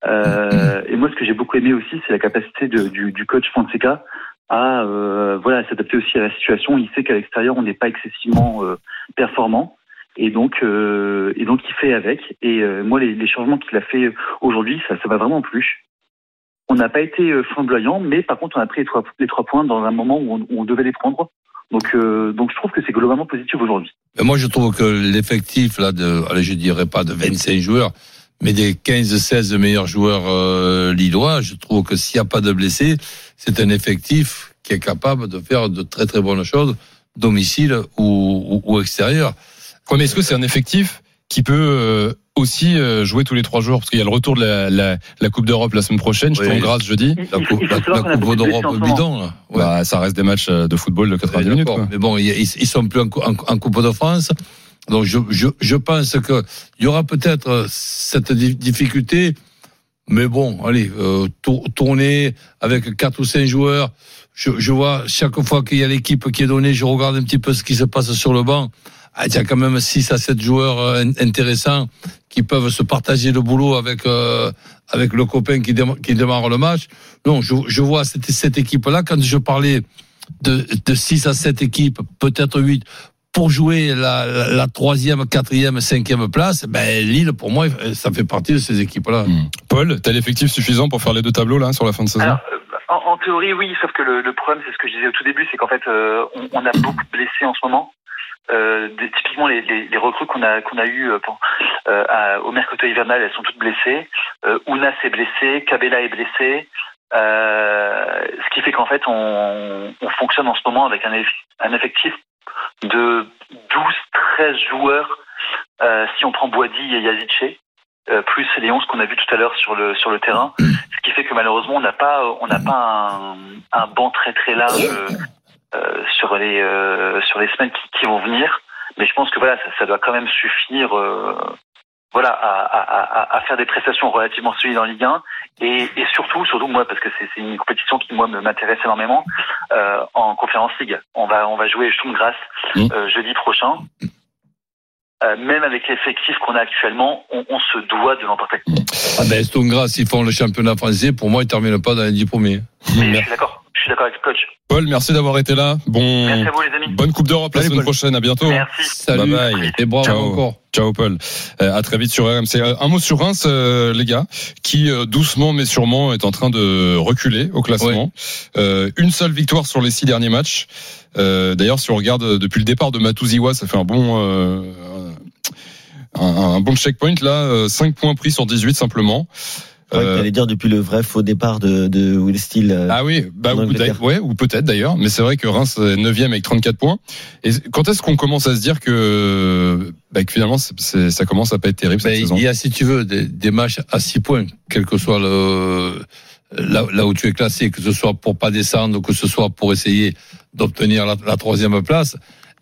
Euh, et moi ce que j'ai beaucoup aimé aussi c'est la capacité de- du, du coach Fonseca à euh, voilà s'adapter aussi à la situation. Il sait qu'à l'extérieur on n'est pas excessivement euh, performant et donc et donc il fait avec. Et moi les, les changements qu'il a fait aujourd'hui ça ça va vraiment plus. On n'a pas été flamboyant, mais par contre, on a pris les trois, les trois points dans un moment où on, où on devait les prendre. Donc, euh, donc je trouve que c'est globalement positif aujourd'hui. Mais moi, je trouve que l'effectif, là, de, allez, je dirais pas de 25 joueurs, mais des 15-16 meilleurs joueurs euh, lillois, je trouve que s'il n'y a pas de blessés, c'est un effectif qui est capable de faire de très très bonnes choses, domicile ou, ou, ou extérieur. Ouais, mais est-ce que c'est un effectif qui peut euh, aussi euh, jouer tous les trois jours parce qu'il y a le retour de la, la, la Coupe d'Europe la semaine prochaine, je Oui. tourne grâce jeudi. La coupe, la, la coupe d'Europe bidon, là. Ouais. Bah, ça reste des matchs euh, de football de 90 minutes. Quoi. Mais bon, ils, ils sont plus en, cou- en, en Coupe de France. Donc je, je, je pense que il y aura peut-être cette di- difficulté, mais bon, allez, euh, tour- tourner avec quatre ou cinq joueurs. Je, je vois chaque fois qu'il y a l'équipe qui est donnée, je regarde un petit peu ce qui se passe sur le banc. Ah, il y a quand même 6 à 7 joueurs euh, in- intéressants qui peuvent se partager le boulot avec euh, avec le copain qui, déma- qui démarre le match. Non, je, je vois cette, cette équipe-là, quand je parlais de, de 6 à 7 équipes, peut-être 8, pour jouer la, la, la troisième, quatrième, cinquième place, ben Lille, pour moi, ça fait partie de ces équipes-là. Paul, t'as l'effectif suffisant pour faire les deux tableaux là sur la fin de saison Alors, en, en théorie, oui, sauf que le, le problème, c'est ce que je disais au tout début, c'est qu'en fait, euh, on, on a beaucoup de blessés en ce moment. Euh, des- typiquement, les, les, les recrues qu'on a qu'on a eu euh, pour- euh, à- au mercato hivernal, elles sont toutes blessées. Euh, Ounas est blessé, Cabella est blessé. Euh, ce qui fait qu'en fait, on, on fonctionne en ce moment avec un, un effectif de 12-13 joueurs euh, si on prend Boadi et Yazice, euh, plus les 11 qu'on a vu tout à l'heure sur le sur le terrain, ce qui fait que malheureusement on n'a pas on n'a pas un, un banc très très large sur les euh, sur les semaines qui, qui vont venir. Mais je pense que voilà ça, ça doit quand même suffire euh, voilà à, à, faire des prestations relativement solides en Ligue 1 et, et surtout surtout moi parce que c'est une compétition qui moi me- m'intéresse énormément euh, en Conférence League. On va on va jouer Sturmgrass euh, jeudi prochain. Euh, même avec l'effectif qu'on a actuellement, on, on se doit de l'emporter. Ah ben, s'ils font le championnat français, pour moi, ils terminent pas dans les 10 premiers. Mais je suis d'accord. Je suis d'accord avec le coach. Paul, merci d'avoir été là. Bon, Merci à vous, les amis. bonne Coupe d'Europe la semaine Paul. prochaine. À bientôt. Merci. Salut. Bye bye. Et bravo Ciao. encore. Ciao Paul. Euh, à très vite sur RMC. Euh, Un mot sur Reims, euh, les gars, qui euh, doucement mais sûrement est en train de reculer au classement. Euh, une seule victoire sur les six derniers matchs. Euh, D'ailleurs, si on regarde depuis le départ de Matouziwa, ça fait un bon euh, un, un bon checkpoint là. 5 points pris sur 18 simplement. Euh, T'allais dire depuis le vrai faux départ de, de Will Steele. euh, ah oui, bah, ou peut-être, ouais, ou peut-être d'ailleurs, mais c'est vrai que Reims est 9 avec 34 points. Et quand est-ce qu'on commence à se dire que, bah, que finalement c'est- ça commence à pas être terrible cette saison il y a, si tu veux, des, des matchs à 6 points, quel que soit le, là, là où tu es classé, que ce soit pour pas descendre ou que ce soit pour essayer d'obtenir la, la troisième place.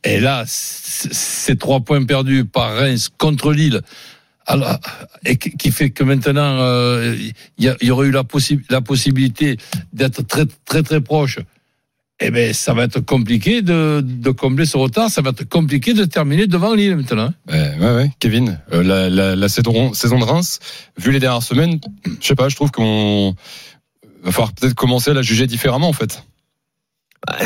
Et là, ces trois points perdus par Reims contre Lille, alors, et qui fait que maintenant euh, il y, y aurait eu la, possi- la possibilité d'être très très très proche. Eh ben, ça va être compliqué de, combler ce retard. Ça va être compliqué de terminer devant Lille maintenant. Ouais, ouais, ouais. Kevin, euh, la, saison de Reims, vu les dernières semaines, je sais pas, je trouve qu'on va falloir peut-être commencer à la juger différemment en fait. Bah,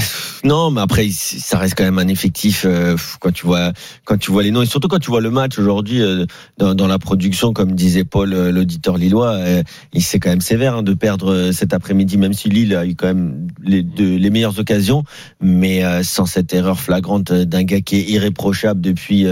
Non, mais après, ça reste quand même un effectif euh, quand tu vois quand tu vois les noms et surtout quand tu vois le match aujourd'hui euh, dans, dans la production, comme disait Paul, euh, l'auditeur lillois, euh, il c'est quand même sévère hein, de perdre euh, cet après-midi, même si Lille a eu quand même les les meilleures occasions, mais sans cette erreur flagrante d'un gars qui est irréprochable depuis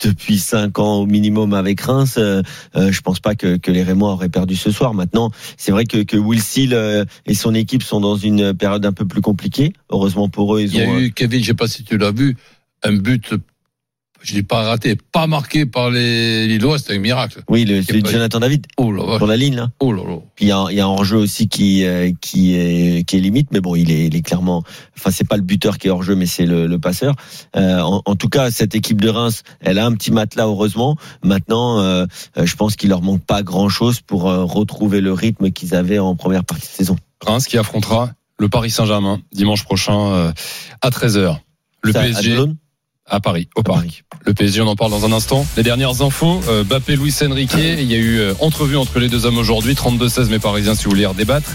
depuis cinq ans au minimum avec Reims, je pense pas que, que les Rémois auraient perdu ce soir. Maintenant, c'est vrai que, que Will euh, et son équipe sont dans une période un peu plus compliquée. Heureusement pour eux, ils Il y a ont. eu, Kevin, je sais pas si tu l'as vu, un but, je dis pas raté, pas marqué par les Lillois, c'était un miracle. Oui, le, celui de Jonathan David Oh là là. sur la ligne là. Oh là là. Puis il y a, il y a un hors-jeu aussi qui euh, qui est qui est limite, mais bon, il est, il est clairement. Enfin, c'est pas le buteur qui est hors-jeu, mais c'est le, le passeur. Euh, en, en tout cas, cette équipe de Reims, elle a un petit matelas heureusement. Maintenant, euh, je pense qu'il leur manque pas grand-chose pour euh, retrouver le rythme qu'ils avaient en première partie de saison. Reims qui affrontera le Paris Saint-Germain dimanche prochain euh, à 13h. Le Ça, PSG à Paris, au Paris. Le PSG, on en parle dans un instant. Les dernières infos, euh, Bappé, Luis Enrique, il y a eu euh, entrevue entre les deux hommes aujourd'hui, 32-16 mes parisiens si vous voulez redébattre.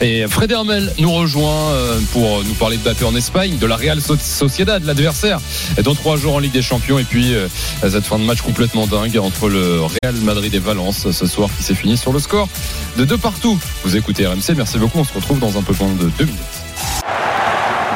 Et Fred Hermel nous rejoint euh, pour nous parler de Bappé en Espagne, de la Real So- Sociedad, l'adversaire, Et dans trois jours en Ligue des Champions. Et puis euh, cette fin de match complètement dingue entre le Real Madrid et Valence ce soir qui s'est fini sur le score de deux partout. Vous écoutez RMC, merci beaucoup, on se retrouve dans un peu moins de deux minutes.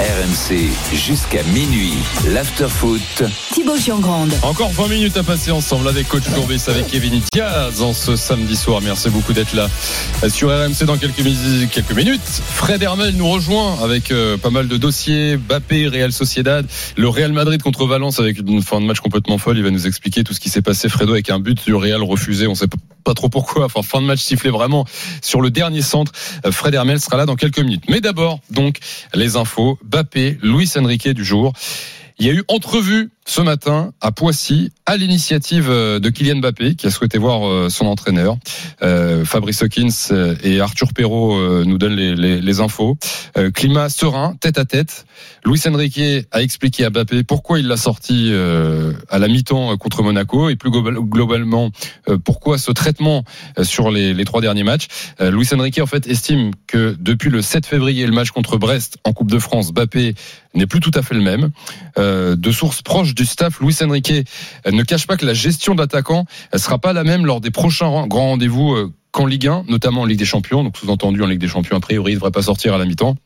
RMC jusqu'à minuit. L'afterfoot. Thibaut Giangrande. Encore 20 minutes à passer ensemble avec Coach Courbis, avec Kevin Diaz en ce samedi soir. Merci beaucoup d'être là sur RMC dans quelques, mi- quelques minutes. Fred Hermel nous rejoint avec euh, pas mal de dossiers. Bappé, Real Sociedad, le Real Madrid contre Valence avec une fin de match complètement folle. Il va nous expliquer tout ce qui s'est passé. Fredo avec un but du Real refusé. On sait pas- pas trop pourquoi. Enfin, fin de match sifflé vraiment sur le dernier centre. Euh, Fred Hermel sera là dans quelques minutes. Mais d'abord, donc, les infos. Bappé, Luis Enrique du jour. Il y a eu entrevue ce matin à Poissy à l'initiative euh, de Kylian Mbappé qui a souhaité voir euh, son entraîneur. Euh, Fabrice Hawkins et Arthur Perrault nous donnent les, infos. Climat serein, tête à tête. Luis Enrique a expliqué à Mbappé pourquoi il l'a sorti à la mi-temps contre Monaco et plus global- globalement pourquoi ce traitement sur les, trois derniers matchs. Luis Enrique en fait estime que depuis le 7 février le match contre Brest en Coupe de France, Mbappé n'est plus tout à fait le même. De sources proches du staff, Luis Enrique euh, ne cache pas que la gestion d'attaquant ne sera pas la même lors des prochains grands rendez-vous euh, qu'en Ligue 1, notamment en Ligue des Champions. Donc sous-entendu en Ligue des Champions, a priori, il ne devrait pas sortir à la mi-temps.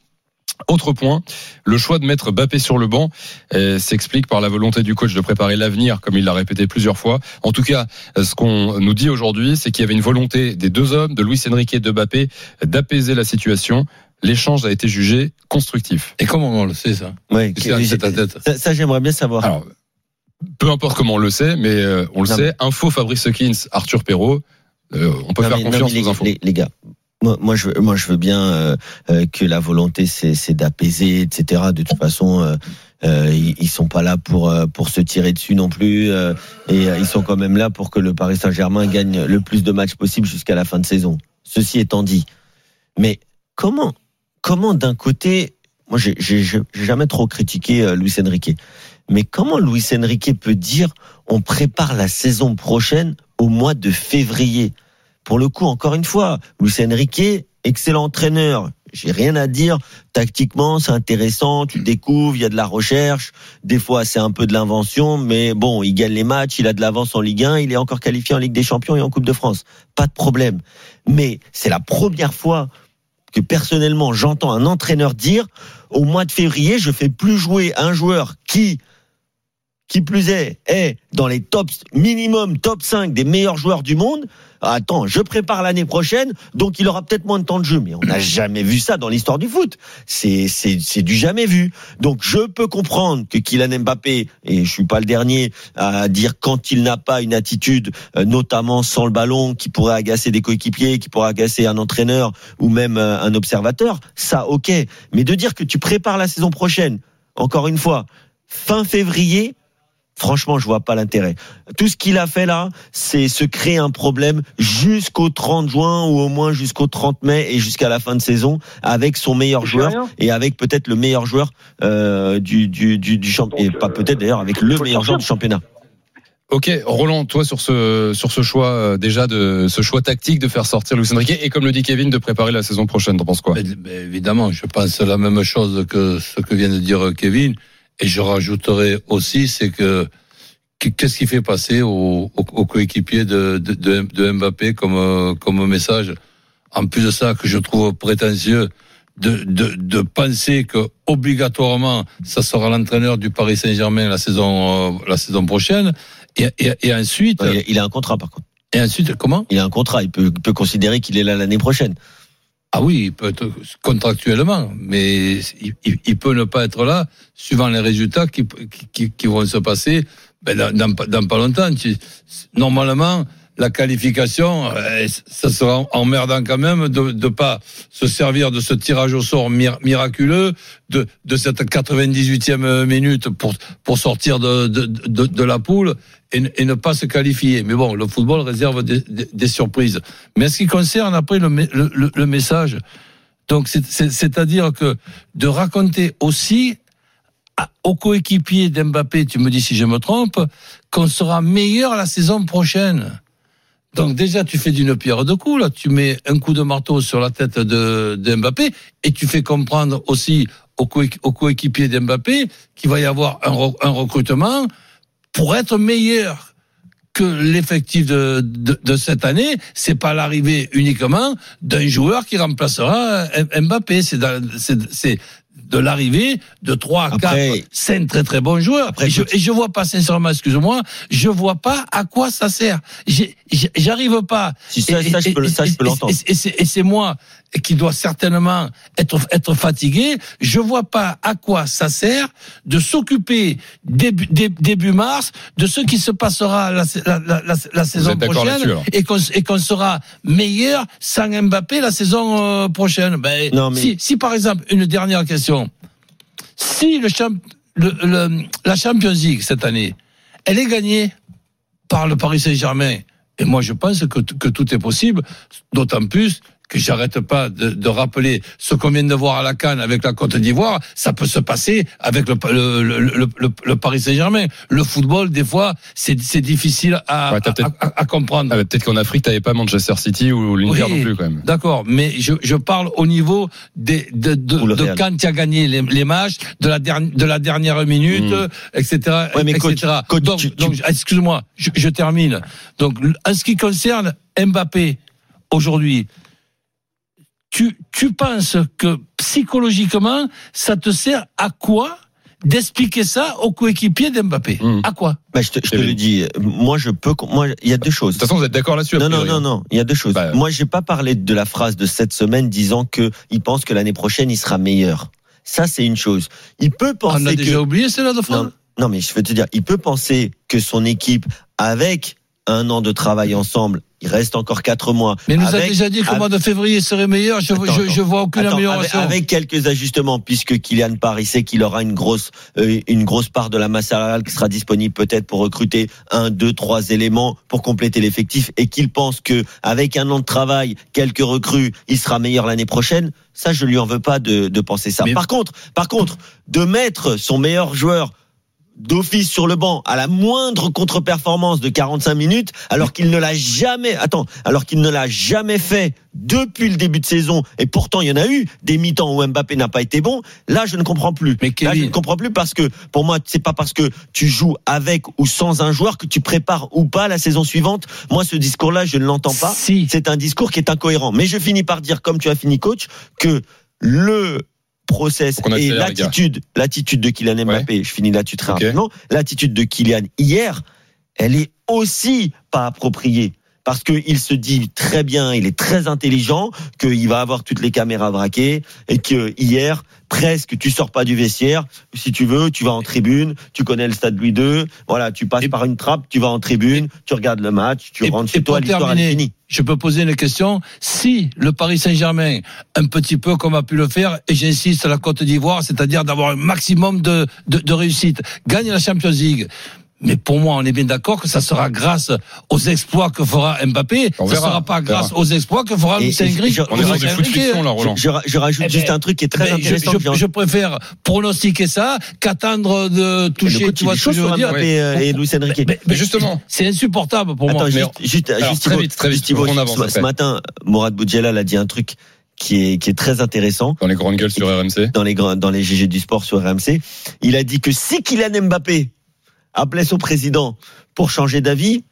Autre point, le choix de mettre Bappé sur le banc euh, s'explique par la volonté du coach de préparer l'avenir, comme il l'a répété plusieurs fois. En tout cas, ce qu'on nous dit aujourd'hui, c'est qu'il y avait une volonté des deux hommes, de Luis Enrique et de Bappé, d'apaiser la situation. L'échange a été jugé constructif. Et comment on le sait ça? Tête. Ça, ça, j'aimerais bien savoir. Alors, peu importe comment on le sait, mais euh, on le Non, sait. Info Fabrice Hawkins, Arthur Perrault. euh, on peut Non, faire mais- non, confiance mais les, aux infos. les- les gars, moi, moi, je, veux- moi, je veux bien euh, euh, que la volonté, c'est d'apaiser, etc. De toute façon, euh, ils, ils sont pas là pour pour se tirer dessus non plus, et ils sont quand même là pour que le Paris Saint-Germain gagne le plus de matchs possible jusqu'à la fin de saison. Ceci étant dit, mais comment comment d'un côté, moi, j'ai jamais trop critiqué Luis Enrique, mais comment Luis Enrique peut dire on prépare la saison prochaine au mois de février? Pour le coup, encore une fois, Luis Enrique, excellent entraîneur. J'ai rien à dire. Tactiquement, c'est intéressant. Tu découvres, il y a de la recherche. Des fois, c'est un peu de l'invention, mais bon, il gagne les matchs, il a de l'avance en Ligue 1, il est encore qualifié en Ligue des Champions et en Coupe de France. Pas de problème. Mais c'est la première fois que personnellement, j'entends un entraîneur dire au mois de février, je fais plus jouer un joueur qui qui plus est, est dans les tops minimum top 5 des meilleurs joueurs du monde. Attends, je prépare l'année prochaine, donc il aura peut-être moins de temps de jeu. Mais on n'a jamais vu ça dans l'histoire du foot. C'est c'est c'est du jamais vu. Donc je peux comprendre que Kylian Mbappé et je suis pas le dernier à dire quand il n'a pas une attitude, euh, notamment sans le ballon, qui pourrait agacer des coéquipiers, qui pourrait agacer un entraîneur ou même euh, un observateur, ça ok. Mais de dire que tu prépares la saison prochaine, encore une fois, fin février, Franchement, je vois pas l'intérêt. Tout ce qu'il a fait là, c'est se créer un problème jusqu'au 30 juin ou au moins jusqu'au 30 mai et jusqu'à la fin de saison avec son meilleur joueur rien. et avec peut-être le meilleur joueur euh, du du du, du champ et pas peut-être d'ailleurs avec le meilleur joueur du championnat. Ok, Roland, toi sur ce sur ce choix euh, déjà de ce choix tactique de faire sortir Luis Enrique et comme le dit Kevin de préparer la saison prochaine. T'en penses quoi? Mais- mais évidemment, je pense la même chose que ce que vient de dire Kevin. Et je rajouterai aussi, c'est que que- qu'est-ce qui fait passer aux au, au coéquipiers de, de, de, de Mbappé comme, comme message? En plus de ça, que je trouve prétentieux de, de, de penser que obligatoirement ça sera l'entraîneur du Paris Saint-Germain la saison euh, la saison prochaine. Et, et, et ensuite, Ouais, il a un contrat par contre. et ensuite comment? Il a un contrat. Il peut, il peut considérer qu'il est là l'année prochaine. Ah oui, il peut être contractuellement, mais il, peut ne pas être là suivant les résultats qui, qui, vont se passer ben, dans, dans, dans pas longtemps. Normalement, la qualification, euh, ça sera emmerdant quand même de ne pas se servir de ce tirage au sort mir- miraculeux, de, cette 98e minute pour, pour sortir de, de, la poule et, ne- pas se qualifier. Mais bon, le football réserve des, surprises. Mais en ce qui concerne après le, le, message, donc c'est- c'est- c'est-à-dire que de raconter aussi aux coéquipiers d'Mbappé, tu me dis si je me trompe, qu'on sera meilleur la saison prochaine. Donc déjà, tu fais d'une pierre deux coups. Là, tu mets un coup de marteau sur la tête de, Mbappé et tu fais comprendre aussi aux, coé- aux coéquipiers qu'il va y avoir un, re- un recrutement pour être meilleur que l'effectif de, de, cette année. C'est pas l'arrivée uniquement d'un joueur qui remplacera Mbappé. C'est de l'arrivée de 3, 4, Après- 5 très très bons joueurs. Après, et, je, et je vois pas, sincèrement, excuse-moi, je vois pas à quoi ça sert. J'arrive pas. Si ça- Et- ça, je peux ça, je peux l'entendre. et- Et c'est- et qui dois certainement être, être fatigué. Je vois pas à quoi ça sert de s'occuper début, dé- début mars de ce qui se passera la, la, la, la- la saison prochaine et qu'on et qu'on sera meilleur sans Mbappé la saison euh, prochaine. Ben, Non, mais- si, si par exemple une dernière question, si le, champ, le, le- la Champions League cette année, elle est gagnée par le Paris Saint-Germain. Et moi, je pense que tout est possible, d'autant plus que j'arrête pas de, de rappeler ce qu'on vient de voir à la Cannes avec la Côte d'Ivoire, ça peut se passer avec le, le, le, le- le- le Paris Saint-Germain. Le football, des fois, c'est c'est difficile à, Ouais, à, à- à comprendre. Ah, Peut-être qu'en Afrique, t'avais pas Manchester City ou l'Inter Oui, non plus, quand même. D'accord, mais je, je parle au niveau des, de, de, de quand tu as gagné les, les matchs, de la, dernière de la dernière minute, Mm. etc. Ouais, mais etc. coach, coach, donc, tu- donc, excuse-moi, je, je termine. Donc, en ce qui concerne Mbappé, aujourd'hui, tu, tu penses que psychologiquement, ça te sert à quoi d'expliquer ça aux coéquipiers d'Mbappé Mm. À quoi Bah, je te, je te Kevin. le dis. Moi, je peux. Moi, il y a deux choses. De toute façon, vous êtes d'accord là-dessus Non, non, non, non. Il y a deux choses. Bah, Moi, j'ai pas parlé de la phrase de cette semaine disant que il pense que l'année prochaine il sera meilleur. Ça, c'est une chose. Il peut penser On a que déjà oublié celle-là de France non, non, mais je veux te dire, il peut penser que son équipe, avec un an de travail ensemble, il reste encore quatre mois. Mais il nous a avec- déjà dit qu'au mois de février serait meilleur. Je, Attends, je, attends. je vois aucune Attends, avec, amélioration. avec quelques ajustements, puisque Kylian Paris sait qu'il aura une grosse, euh, une grosse part de la masse salariale qui sera disponible peut-être pour recruter un, deux, trois éléments pour compléter l'effectif, et qu'il pense que avec un an de travail, quelques recrues, il sera meilleur l'année prochaine. Ça, je lui en veux pas de, de penser ça. Mais- Par contre, par contre, de mettre son meilleur joueur d'office sur le banc à la moindre contre-performance de 45 minutes, alors qu'il ne l'a jamais, attends, alors qu'il ne l'a jamais fait depuis le début de saison, et pourtant il y en a eu des mi-temps où Mbappé n'a pas été bon, là je ne comprends plus. Mais Là je ne comprends plus parce que pour moi c'est pas parce que tu joues avec ou sans un joueur que tu prépares ou pas la saison suivante. Moi ce discours-là je ne l'entends pas. Si. C'est un discours qui est incohérent. Mais je finis par dire, comme tu as fini coach, que le process et l'attitude, l'attitude de Kylian Mbappé, je finis là-dessus très rapidement, l'attitude de Kylian hier, elle est aussi pas appropriée. Parce qu'il se dit très bien, il est très intelligent, qu'il va avoir toutes les caméras braquées, et que hier, presque, tu sors pas du vestiaire. Si tu veux, tu vas en tribune, tu connais le stade Louis II, voilà, tu passes Et- par une trappe, tu vas en tribune, tu regardes le match, tu rentres chez toi, l'histoire est finie. Je peux poser une question. Si le Paris Saint-Germain, un petit peu comme a pu le faire, et j'insiste à la Côte d'Ivoire, c'est-à-dire d'avoir un maximum de, de, de réussite, gagne la Champions League. Mais pour moi, on est bien d'accord que ça sera grâce aux exploits que fera Mbappé. On ça verra, sera pas verra. grâce aux exploits que fera Lucien Gris. je- On est sur du foot fiction, là, Roland. Je, je ra- je rajoute Eh juste ben, un truc qui est très Ben, je, intéressant. je- préfère pronostiquer ça qu'attendre de toucher. Tu vois ce que je veux dire Mbappé euh, et Luis Enrique. Mais- Mais justement, C'est insupportable pour moi. Attends, juste, juste, Alors, juste très vite, très vite, Thibaut, on avance ce, matin, Mourad Boudjela a dit un truc qui est, qui est très intéressant dans les grandes gueules sur RMC. dans les, grands- dans les GG du sport sur RMC. Il a dit que si Kylian Mbappé appelait son président pour changer d'avis,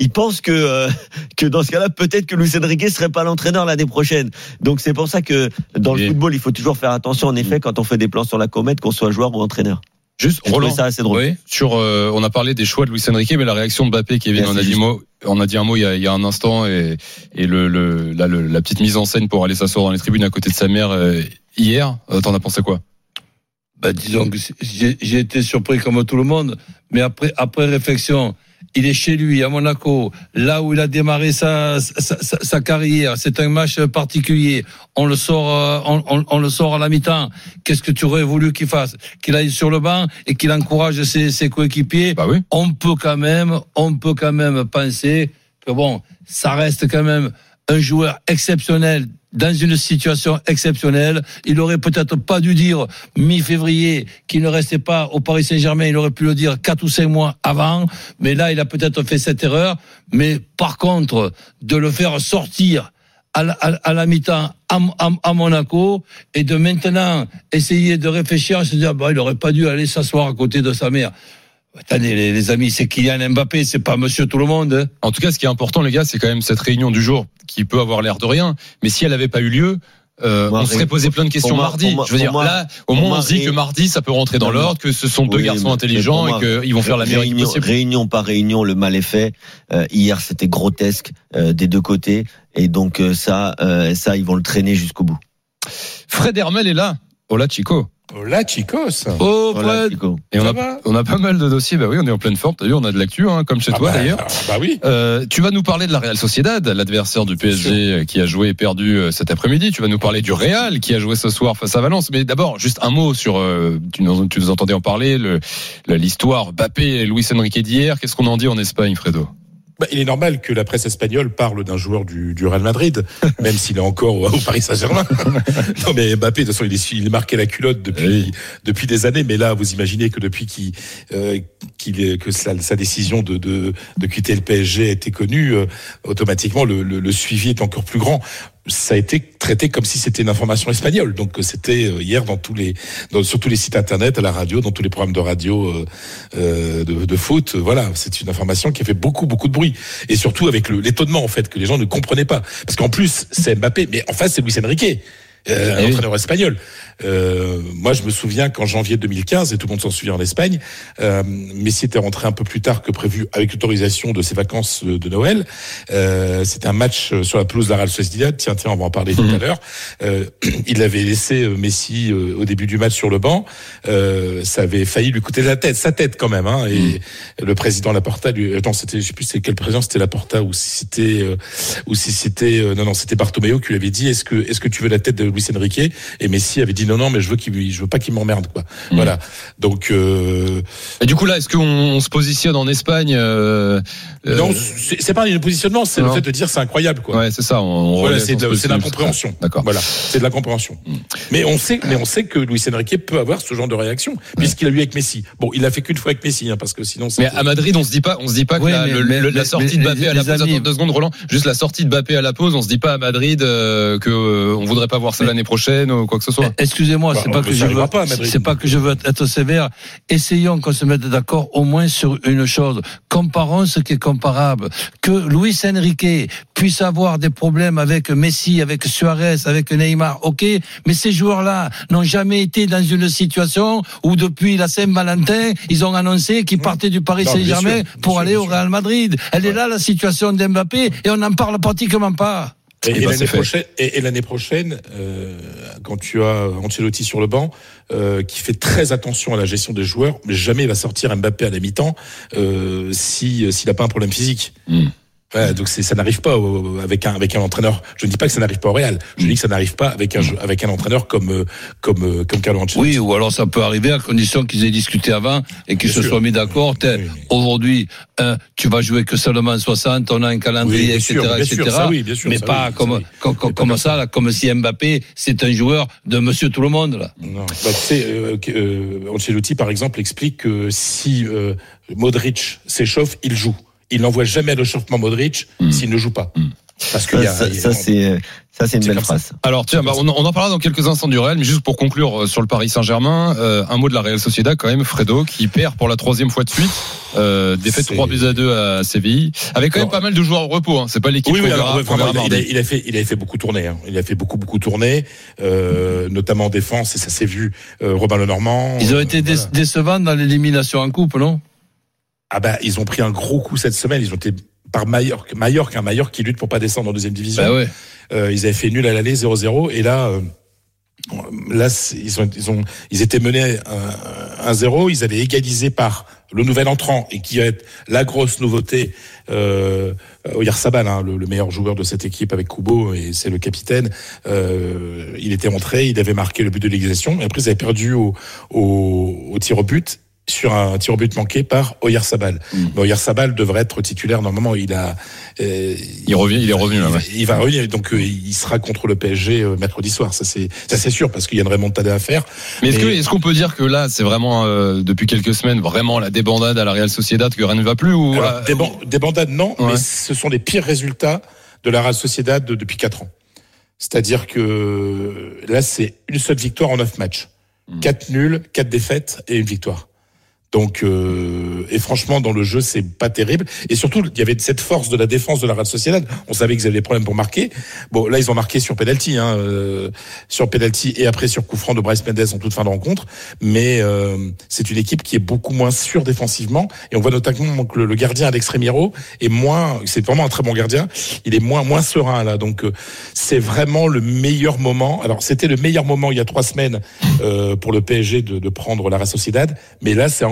il pense que, euh, que dans ce cas-là, peut-être que Luis Enrique serait pas l'entraîneur l'année prochaine. Donc c'est pour ça que dans le football, il faut toujours faire attention, en effet, quand on fait des plans sur la comète, qu'on soit joueur ou entraîneur. Juste, Roland, ça assez drôle. Oui. Sur, euh, on a parlé des choix de Luis Enrique, mais la réaction de Mbappé, Kevin, Merci, on a dit mot, on a dit un mot il y a, il y a un instant, et, et le, le, là, le- la petite mise en scène pour aller s'asseoir dans les tribunes à côté de sa mère euh, hier. T'en as pensé quoi? Ben, disons que j'ai été surpris comme tout le monde, mais après, après réflexion, il est chez lui à Monaco, là où il a démarré sa, sa, sa- sa carrière. C'est un match particulier. On le sort, euh, on, on- on le sort à la mi-temps. Qu'est-ce que tu aurais voulu qu'il fasse? Qu'il aille sur le banc et qu'il encourage ses, ses coéquipiers? Bah oui. On peut quand même, on peut quand même penser que bon, ça reste quand même un joueur exceptionnel dans une situation exceptionnelle. Il aurait peut-être pas dû dire mi-février qu'il ne restait pas au Paris Saint-Germain. Il aurait pu le dire quatre ou cinq mois avant. Mais là, il a peut-être fait cette erreur. Mais par contre, de le faire sortir à la, à- à mi-temps à, à- à Monaco et de maintenant essayer de réfléchir, se dire, bah, il aurait pas dû aller s'asseoir à côté de sa mère. Attendez, les, les amis, c'est Kylian Mbappé, c'est pas monsieur tout le monde. hein. En tout cas, ce qui est important, les gars, c'est quand même cette réunion du jour qui peut avoir l'air de rien, mais si elle n'avait pas eu lieu, euh, Moi, on serait posé plein de questions moi- mardi. moi- je veux dire, là, au moins, moi, on se dit que mardi, ça peut rentrer dans l'ordre, que ce sont deux Oui, garçons intelligents et qu'ils vont faire la meilleure réunion, possible. réunion par réunion, le mal est fait. Euh, hier, c'était grotesque euh, des deux côtés, et donc euh, ça, euh, ça, ils vont le traîner jusqu'au bout. Fred Hermel est là. Hola, Chico. Hola, chicos. Oh, Voilà, Fred. Chico. Et on Ça a, on a pas mal de dossiers. Bah oui, on est en pleine forme. T'as vu, on a de l'actu, hein, comme chez Ah toi bah, d'ailleurs. ah Bah oui. Euh, tu vas nous parler de la Real Sociedad, l'adversaire du PSG qui a joué et perdu euh, cet après-midi. Tu vas nous parler du Real qui a joué ce soir face à Valence. Mais d'abord, juste un mot sur. euh, tu, nous, tu nous entendais en parler, le- le- l'histoire Bappé et Luis Enrique d'hier. Qu'est-ce qu'on en dit en Espagne, Fredo? Bah, il est normal que la presse espagnole parle d'un joueur du, du Real Madrid, même s'il est encore au, au Paris Saint-Germain. non, mais Mbappé, de toute façon, il est, il est marqué la culotte depuis, depuis des années. Mais là, vous imaginez que depuis qu'il, euh, qu'il est- que sa, sa décision de, de, de quitter le PSG a été connue, euh, automatiquement, le, le, le suivi est encore plus grand. Ça a été traité comme si c'était une information espagnole. Donc, euh, c'était euh, hier dans tous les, dans, sur tous les sites internet, à la radio, dans tous les programmes de radio euh, de, de foot. Voilà, c'est une information qui a fait beaucoup, beaucoup de bruit. Et surtout avec l'étonnement, en fait, que les gens ne comprenaient pas. Parce qu'en plus, c'est Mbappé, mais en face, c'est Luis Enrique. Euh, un Eh oui. entraîneur espagnol. Euh, moi, je me souviens qu'en janvier 2015, et tout le monde s'en souvient en Espagne, euh, Messi était rentré un peu plus tard que prévu avec l'autorisation de ses vacances de de Noël. Euh, C'était un match euh, sur la pelouse de la Real Sociedad. Tiens, tiens, on va en parler tout à l'heure. Euh, il avait laissé euh, Messi euh, au début du match sur le banc. Euh, ça avait failli lui coûter la tête, sa tête quand même. Hein, et le président Laporta, lui, attends, c'était, je sais plus c'est quel président, c'était Laporta ou si c'était, euh, ou si c'était, euh, non non, c'était Bartomeu qui lui avait dit, est-ce que, est-ce que tu veux la tête de Luis Enrique? Et Messi avait dit non non, mais je veux qu'il, je veux pas qu'il m'emmerde quoi. Voilà. Donc euh, Et du coup, là, est-ce qu'on on se positionne en Espagne euh, euh, non, c'est c'est pas un positionnement, c'est le fait de dire c'est incroyable quoi. Ouais, c'est ça. On, on Voilà, relève c'est de, son c'est de position. l'incompréhension. D'accord. Voilà, c'est de l'incompréhension. Mais on sait, mais on sait que Luis Enrique peut avoir ce genre de réaction puisqu'il a eu avec Messi. Bon, il a fait qu'une fois avec Messi, hein, parce que sinon. Mais à Madrid, on se dit pas, on se dit pas que Oui, la, mais- le- mais- le- la mais- sortie de Mbappé à la pause. Attends deux secondes, Roland. Juste la sortie de Mbappé à la pause, on se dit pas à Madrid euh, que euh, on voudrait pas voir ça l'année prochaine ou quoi que ce soit. Excusez-moi, Bah, c'est pas que je veux, c'est pas que je veux être sévère. Essayons qu'on se mette d'accord au moins sur une chose. Comparons ce qui est comparable. Que Luis Enrique puisse avoir des problèmes avec Messi, avec Suarez, avec Neymar, ok. Mais ces joueurs-là n'ont jamais été dans une situation où depuis la Saint-Valentin, ils ont annoncé qu'ils partaient du Paris Saint-Germain pour aller au. Real Madrid. Elle est là la situation d'Mbappé et on n'en parle pratiquement pas. Et, Eh et ben, l'année prochaine, et, l'année prochaine, euh, quand tu as Ancelotti sur le banc, euh, qui fait très attention à la gestion des joueurs, mais jamais il va sortir Mbappé à la mi-temps euh, si s'il n'a pas un problème physique. Hmm. Ouais, donc ça n'arrive pas avec un avec un entraîneur. Je ne dis pas que ça n'arrive pas au Real. Je dis que ça n'arrive pas avec un avec un entraîneur comme euh, comme euh, comme Carlo Ancelotti. Oui, ou alors ça peut arriver à condition qu'ils aient discuté avant et qu'ils se sûr. soient mis d'accord. Oui. Aujourd'hui, un, tu vas jouer que seulement 60, on a un Oui, calendrier, bien etc., sûr, bien etc. sûr, ça oui, bien sûr, mais ça pas oui, comme, ça oui. comme, Mais ça, là, comme si Mbappé, c'est un joueur de Monsieur Tout le Monde. Là. Non. Bah, tu sais, euh, euh, Ancelotti, par exemple, explique que si euh, Modric s'échauffe, il joue. Il n'envoie jamais à l'échauffement Modric s'il ne joue pas. Parce qu'il y Ça, c'est ça, c'est une belle phrase. Alors tiens, bah, on, en- on en parlera dans quelques instants du Real, mais juste pour conclure euh, sur le Paris Saint-Germain, euh, un mot de la Real Sociedad quand même, Fredo, qui perd pour la troisième fois de suite, euh, défaite C'est- 3 buts à 2 à Séville, avec quand même pas mal de joueurs au repos. Hein. C'est pas l'équipe Oui, oui, verra, ouais, il, a, mardi. il a fait, il a fait beaucoup tourner. Hein. Il a fait beaucoup, beaucoup tourner, euh, notamment en défense, et ça s'est vu. Euh, Robin Lenormand. Ils ont euh, été voilà. décevants dans l'élimination en coupe, non? Ah bah, ils ont pris un gros coup cette semaine. Ils ont été par Mallorca, Mallorca, un Mallorca qui lutte pour pas descendre en deuxième division. Bah ouais. Euh, ils avaient fait nul à l'aller 0-0 et là, euh, là ils ont, ils ont, ils étaient menés euh, 1-0. Ils avaient égalisé par le nouvel entrant et qui va être la grosse nouveauté. Euh, Oyarzabal, hein, le, le meilleur joueur de cette équipe avec Kubo et c'est le capitaine. Euh, il était rentré, il avait marqué le but de l'égalisation. Et après, ils avaient perdu au, au, au tir au but sur un tir au but manqué par Oyarzabal. Mais Oyarzabal devrait être titulaire normalement. Il a, euh, Il revient, il est revenu là. il, Ouais. va- il va revenir, donc euh, il sera contre le PSG euh, mercredi soir. Ça c'est, ça c'est sûr parce qu'il y a une remontada à faire. Mais est-ce est-ce qu'on peut dire que là, c'est vraiment euh, depuis quelques semaines vraiment la débandade à la Real Sociedad que rien ne va plus ou Alors, euh, bandades, non, Ouais. mais ce sont les pires résultats de la Real Sociedad de- depuis 4 ans. C'est-à-dire que là, c'est une seule victoire en 9 matchs. Hmm. 4 nuls, 4 défaites et une victoire. Donc euh, et franchement dans le jeu c'est pas terrible et surtout il y avait cette force de la défense de la Real Sociedad. On savait qu'ils avaient des problèmes pour marquer. Bon là ils ont marqué sur penalty, hein, euh, sur penalty et après sur coup franc de Bryce Mendes en toute fin de rencontre. Mais euh, c'est une équipe qui est beaucoup moins sûre défensivement et on voit notamment que le, le gardien Alex Remiro est moins. C'est vraiment un très bon gardien. Il est moins moins serein là. Donc euh, c'est vraiment le meilleur moment. Alors c'était le meilleur moment il y a trois semaines euh, pour le PSG de, de prendre la Real Sociedad, mais là c'est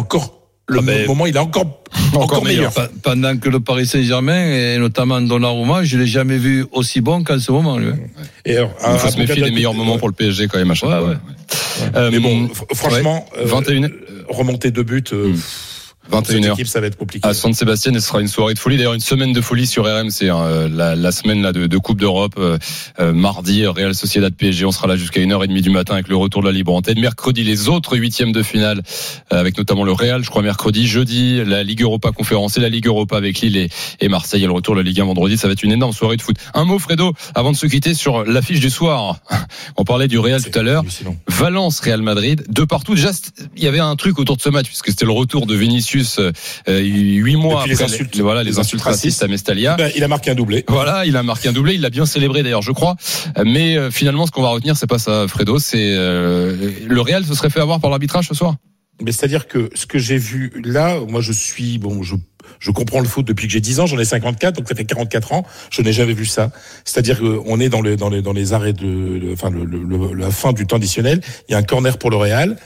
le Ah ben, moment, il est encore, encore, meilleur. Pendant que le Paris Saint-Germain, et notamment Donnarumma, je l'ai jamais vu aussi bon qu'en ce moment. Lui. Et alors, Il faut se méfier des meilleurs moments pour le PSG quand même à chaque Ouais, fois. ouais. Euh, Mais bon, fr- franchement, ouais, euh, 21 remonter deux buts, euh, Hmm. Pour cette 21h. équipe, ça va être compliqué. à San Sébastien, ce sera une soirée de folie. D'ailleurs, une semaine de folie sur RMC. hein, euh, la, la semaine là de, de Coupe d'Europe. euh, euh, mardi, Real Sociedad PSG. On sera là jusqu'à 1h30 du matin avec le retour de la libre antenne. Mercredi, les autres huitièmes de finale, euh, avec notamment le Real, je crois, mercredi. Jeudi, la Ligue Europa Conférence et la Ligue Europa avec Lille et, et Marseille. Et le retour de la Ligue 1 vendredi. Ça va être une énorme soirée de foot. Un mot, Fredo, avant de se quitter sur l'affiche du soir. On parlait du Real tout à l'heure. Valence, Real Madrid, de partout. Déjà, il y avait un truc autour de ce match, puisque c'était le retour de Vinicius euh, euh, huit mois Depuis les après insultes. les, voilà, les Les insultes racistes à Mestalia. Ben, il a marqué un doublé. Voilà, il a marqué un doublé, il l'a bien célébré d'ailleurs, je crois. Mais euh, finalement, ce qu'on va retenir, c'est pas ça, Fredo, c'est le Real se serait fait avoir par l'arbitrage ce soir. Mais c'est-à-dire que ce que j'ai vu là, moi je suis bon, je je comprends le foot depuis que j'ai 10 ans, j'en ai 54, donc ça fait 44 ans, je n'ai jamais vu ça. C'est-à-dire qu'on est dans les dans les dans les arrêts de, de- enfin le, le- le- la fin du temps additionnel, il y a un corner pour le Real.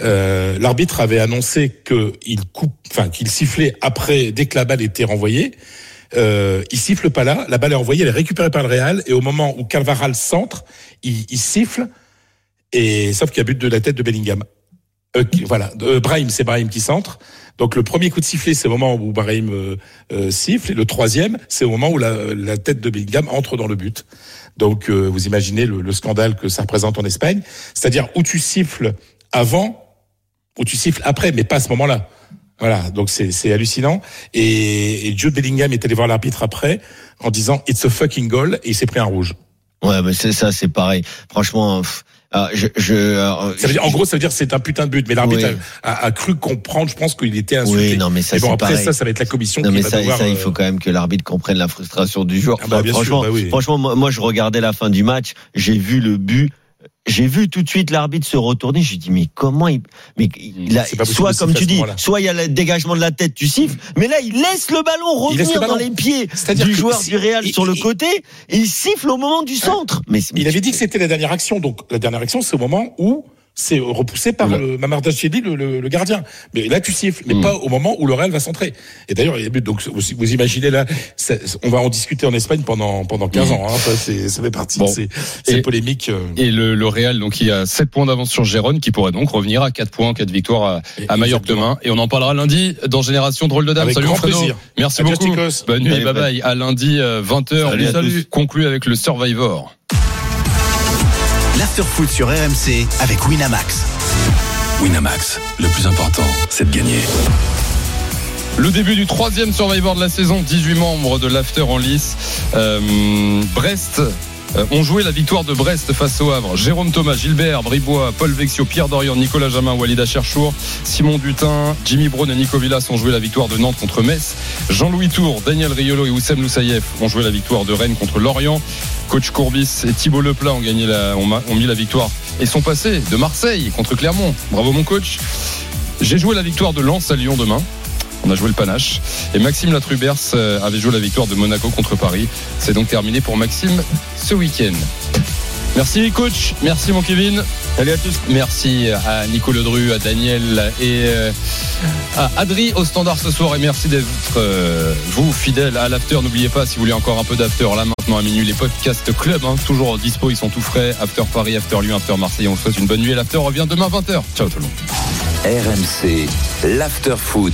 Euh, L'arbitre avait annoncé qu'il coupe, enfin qu'il sifflait après dès que la balle était renvoyée. Euh, il siffle pas là, la balle est envoyée, elle est récupérée par le Real et au moment où Calvaral centre, il, il siffle et sauf qu'il y a but de la tête de Bellingham. Euh, voilà, euh, Brahim, c'est Brahim qui centre. Donc le premier coup de sifflet, c'est au moment où Brahim euh, euh, siffle, et le troisième, c'est au moment où la, la tête de Bellingham entre dans le but. Donc euh, vous imaginez le, le scandale que ça représente en Espagne, c'est-à-dire où tu siffles avant, où tu siffles après, mais pas à ce moment-là. Voilà, donc c'est hallucinant. Et, et Jude Bellingham est allé voir l'arbitre après en disant it's a fucking goal et il s'est pris un rouge. Ouais, mais c'est ça, c'est pareil. Franchement, pff, ah, je, je, euh, Ça veut dire, en gros, ça veut dire c'est un putain de but, mais l'arbitre Oui. a, a- a cru comprendre. Je pense qu'il était insulté. Oui, non, mais ça, bon, après pareil. ça, ça va être la commission Non qui mais va ça, devoir. ça, il euh, faut quand même que l'arbitre comprenne la frustration du joueur. Ah bah, bien sûr, franchement, bah oui. franchement, moi, moi, je regardais la fin du match, j'ai vu le but. J'ai vu tout de suite l'arbitre se retourner. Je dis mais comment il, mais il a, soit comme tu dis, soit il y a le dégagement de la tête, tu siffles, mais là il laisse le ballon revenir le ballon. dans les pieds du joueur du Real sur le côté et il siffle au moment du centre. Mais, mais Il avait dit que c'était la dernière action. Donc la dernière action, c'est au moment où c'est repoussé par le Mamardashvili, le, le, le gardien. Mais là, tu siffles, mais Mm. pas au moment où le Real va centrer. Et d'ailleurs. Donc vous, vous imaginez là, ça- on va en discuter en Espagne pendant pendant 15 Mm. ans. Hein, ça, c'est- ça fait partie Bon. de ces, ces Et- polémiques. euh, Et le, le Real, donc, il a 7 points d'avance sur Gérone, qui pourrait donc revenir à 4 points, 4 victoires à, à Exactement. demain. Et on en parlera lundi dans Génération Drôle de Dame. Avec Salut grand Fredo. plaisir. Merci Adios, beaucoup. Bonne nuit, Salut, bye bye. À lundi, euh, 20h. Salut à Salut. tous. Conclu avec le Survivor. L'afterfoot sur RMC avec Winamax. Winamax, le plus important, c'est de gagner. Le début du troisième Survivor de la saison, 18 membres de l'After en lice. Euh, Brest ont joué la victoire de Brest face au Havre. Jérôme Thomas, Gilbert Bribois, Paul Vexio, Pierre Dorian, Nicolas Jamin, Walida Cherchour, Simon Dutin, Jimmy Braun et Nico Villas ont joué la victoire de Nantes contre Metz. Jean-Louis Tour, Daniel Riolo et Oussem Loussaïef ont joué la victoire de Rennes contre Lorient. Coach Courbis et Thibaut Leplat ont, gagné la, ont mis la victoire et sont passés de Marseille contre Clermont. Bravo mon coach. J'ai joué la victoire de Lens à Lyon demain. On a joué le panache. Et Maxime Latrubers euh, avait joué la victoire de Monaco contre Paris. C'est donc terminé pour Maxime ce week-end. Merci coach, merci mon Kevin. Salut à tous. Merci à Nico Ledru, à Daniel et euh, à Adri au standard ce soir. Et merci d'être euh, vous fidèles à l'after. N'oubliez pas, si vous voulez encore un peu d'after, là maintenant à minuit, les podcasts club, hein, toujours dispo, ils sont tout frais. After Paris, After Lyon, After Marseille. On vous souhaite une bonne nuit. L'after revient demain 20h. Ciao tout le monde. RMC, l'after foot.